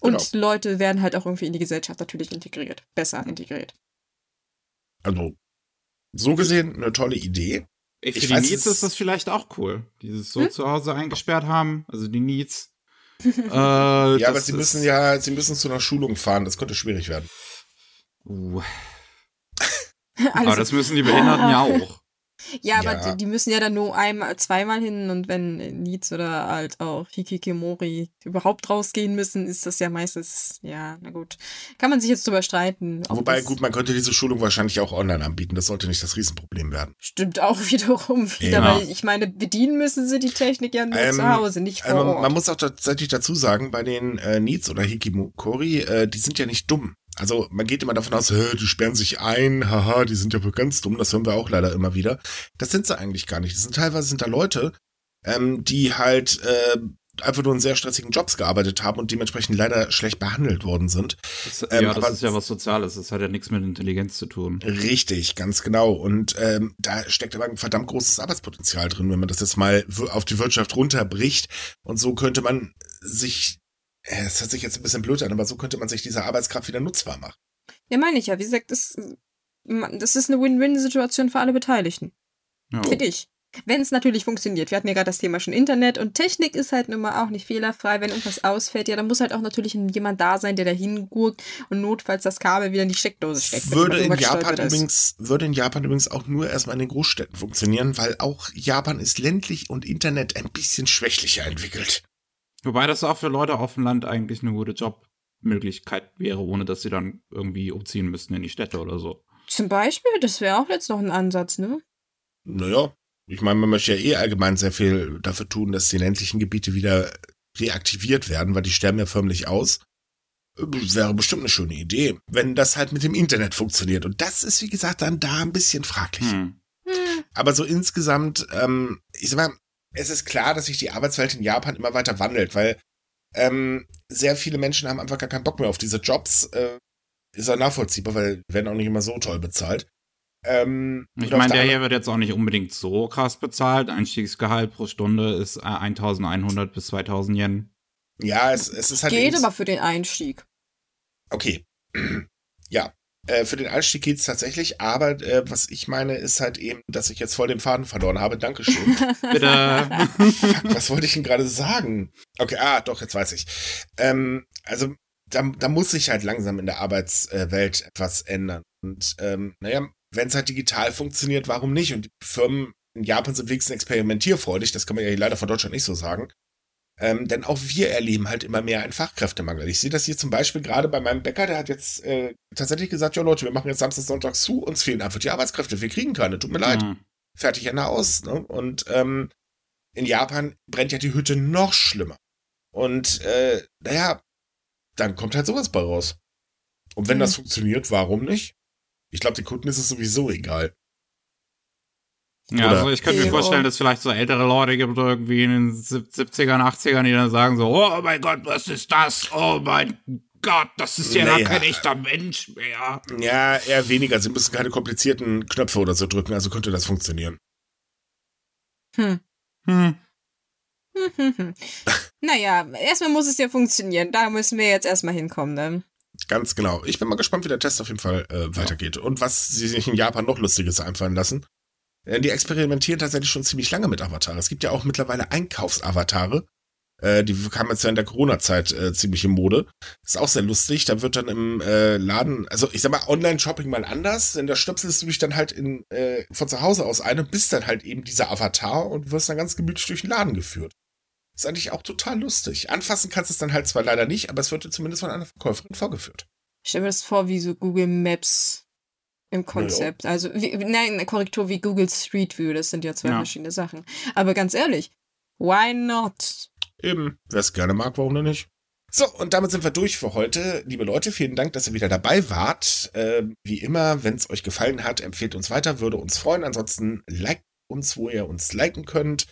Und genau. Leute werden halt auch irgendwie in die Gesellschaft natürlich integriert, besser integriert. Also, so gesehen eine tolle Idee. Ey, für ich die weiß, Needs ist das vielleicht auch cool. Dieses so hm? zu Hause eingesperrt haben, also die Needs. äh, ja, aber sie müssen ja, sie müssen zu einer Schulung fahren, das könnte schwierig werden. Uh. aber das müssen die Behinderten ja auch. Ja, aber Ja. die- die müssen ja dann nur einmal, zweimal hin und wenn Needs oder halt auch Hikikimori überhaupt rausgehen müssen, ist das ja meistens, ja, na gut. Kann man sich jetzt drüber streiten. ob Wobei, gut, man könnte diese Schulung wahrscheinlich auch online anbieten. Das sollte nicht das Riesenproblem werden. Stimmt auch wiederum wieder, Ja. weil ich meine, bedienen müssen sie die Technik ja nur Ähm, zu Hause, nicht vor Also man, Ort. man muss auch tatsächlich dazu sagen, bei den äh, Needs oder Hikimori, äh, die sind ja nicht dumm. Also man geht immer davon aus, die sperren sich ein, haha, die sind ja wohl ganz dumm, das hören wir auch leider immer wieder. Das sind sie eigentlich gar nicht. Das sind teilweise sind da Leute, ähm, die halt äh, einfach nur in sehr stressigen Jobs gearbeitet haben und dementsprechend leider schlecht behandelt worden sind. Das, Ähm, ja, das ist ja was Soziales. Das hat ja nichts mit Intelligenz zu tun. Richtig, ganz genau. Und ähm, da steckt aber ein verdammt großes Arbeitspotenzial drin, wenn man das jetzt mal auf die Wirtschaft runterbricht. Und so könnte man sich, es hört sich jetzt ein bisschen blöd an, aber so könnte man sich diese Arbeitskraft wieder nutzbar machen. ja, meine ich ja. Wie gesagt, das, das ist eine Win-Win-Situation für alle Beteiligten. Ja. Finde ich. Wenn es natürlich funktioniert. Wir hatten ja gerade das Thema schon Internet und Technik ist halt nun mal auch nicht fehlerfrei. Wenn irgendwas ausfällt, ja, dann muss halt auch natürlich jemand da sein, der da hingurkt und notfalls das Kabel wieder in die Steckdose steckt. Würde in Japan übrigens, würde in Japan übrigens auch nur erstmal in den Großstädten funktionieren, weil auch Japan ist ländlich und Internet ein bisschen schwächlicher entwickelt. Wobei das auch für Leute auf dem Land eigentlich eine gute Jobmöglichkeit wäre, ohne dass sie dann irgendwie umziehen müssten in die Städte oder so. Zum Beispiel, das wäre auch jetzt noch ein Ansatz, ne? Naja, ich meine, man möchte ja eh allgemein sehr viel dafür tun, dass die ländlichen Gebiete wieder reaktiviert werden, weil die sterben ja förmlich aus. Wäre bestimmt eine schöne Idee, wenn das halt mit dem Internet funktioniert. Und das ist, wie gesagt, dann da ein bisschen fraglich. Hm. Hm. Aber so insgesamt, ähm, ich sag mal, es ist klar, dass sich die Arbeitswelt in Japan immer weiter wandelt, weil ähm, sehr viele Menschen haben einfach gar keinen Bock mehr auf diese Jobs. Äh, ist ja nachvollziehbar, weil die werden auch nicht immer so toll bezahlt. Ähm, Ich meine, der hier wird jetzt auch nicht unbedingt so krass bezahlt. Einstiegsgehalt pro Stunde ist äh, 1100 bis 2000 Yen. ja, es, es ist halt Geht aber für den Einstieg. Okay. ja. Äh, für den Einstieg geht's tatsächlich, aber äh, was ich meine, ist halt eben, dass ich jetzt voll den Faden verloren habe. Dankeschön. Bitte. Fuck, was wollte ich denn gerade sagen? Okay, ah, doch, jetzt weiß ich. Ähm, also, da, da muss sich halt langsam in der Arbeitswelt etwas ändern. Und ähm, naja, wenn es halt digital funktioniert, warum nicht? Und die Firmen in Japan sind wenigstens experimentierfreudig, das kann man ja hier leider von Deutschland nicht so sagen. Ähm, denn auch wir erleben halt immer mehr einen Fachkräftemangel. Ich sehe das hier zum Beispiel gerade bei meinem Bäcker, der hat jetzt äh, tatsächlich gesagt, ja Leute, wir machen jetzt Samstag, Sonntag zu, uns fehlen einfach die Arbeitskräfte, wir kriegen keine, tut mir leid Hm. fertig Ende aus. Ne? Und ähm, in Japan brennt ja die Hütte noch schlimmer. Und äh, naja, dann kommt halt sowas bei raus. Und wenn Mhm. das funktioniert, warum nicht? Ich glaube, den Kunden ist es sowieso egal. Ja, Oder- also ich könnte mir vorstellen, dass es vielleicht so ältere Leute gibt, irgendwie in den sieb- 70ern, 80ern, die dann sagen so, oh mein Gott, was ist das? Oh mein Gott, das ist ja Naja. kein echter Mensch mehr. Ja, eher weniger. Sie müssen keine komplizierten Knöpfe oder so drücken, also könnte das funktionieren. Hm. Hm. Hm, hm, hm. naja, erstmal muss es ja funktionieren. Da müssen wir jetzt erstmal hinkommen, ne? Ganz genau. Ich bin mal gespannt, wie der Test auf jeden Fall äh, weitergeht. Und was sie sich in Japan noch Lustiges einfallen lassen. Äh, die experimentieren tatsächlich schon ziemlich lange mit Avataren. Es gibt ja auch mittlerweile Einkaufsavatare. Äh, die kamen jetzt ja in der Corona-Zeit äh, ziemlich in Mode. Ist auch sehr lustig. Da wird dann im äh, Laden, also ich sag mal, Online-Shopping mal anders, denn da stöpselst du dich dann halt in, äh, von zu Hause aus ein und bist dann halt eben dieser Avatar und wirst dann ganz gemütlich durch den Laden geführt. Ist eigentlich auch total lustig. Anfassen kannst du es dann halt zwar leider nicht, aber es wird dir zumindest von einer Verkäuferin vorgeführt. Ich stell mir das vor wie so Google Maps im Konzept. Also, wie, nein, Korrektur wie Google Street View. Das sind ja zwei Ja. verschiedene Sachen. Aber ganz ehrlich, why not? Eben, wer es gerne mag, warum denn nicht? So, und damit sind wir durch für heute. Liebe Leute, vielen Dank, dass ihr wieder dabei wart. Ähm, wie immer, wenn es euch gefallen hat, empfehlt uns weiter, würde uns freuen. Ansonsten liked uns, wo ihr uns liken könnt.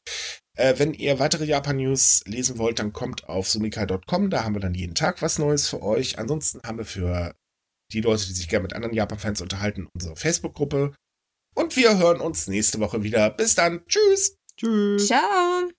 Äh, wenn ihr weitere Japan-News lesen wollt, dann kommt auf sumika.com. Da haben wir dann jeden Tag was Neues für euch. Ansonsten haben wir für die Leute, die sich gerne mit anderen Japan-Fans unterhalten, unsere Facebook-Gruppe. Und wir hören uns nächste Woche wieder. Bis dann. Tschüss. Tschüss. Ciao.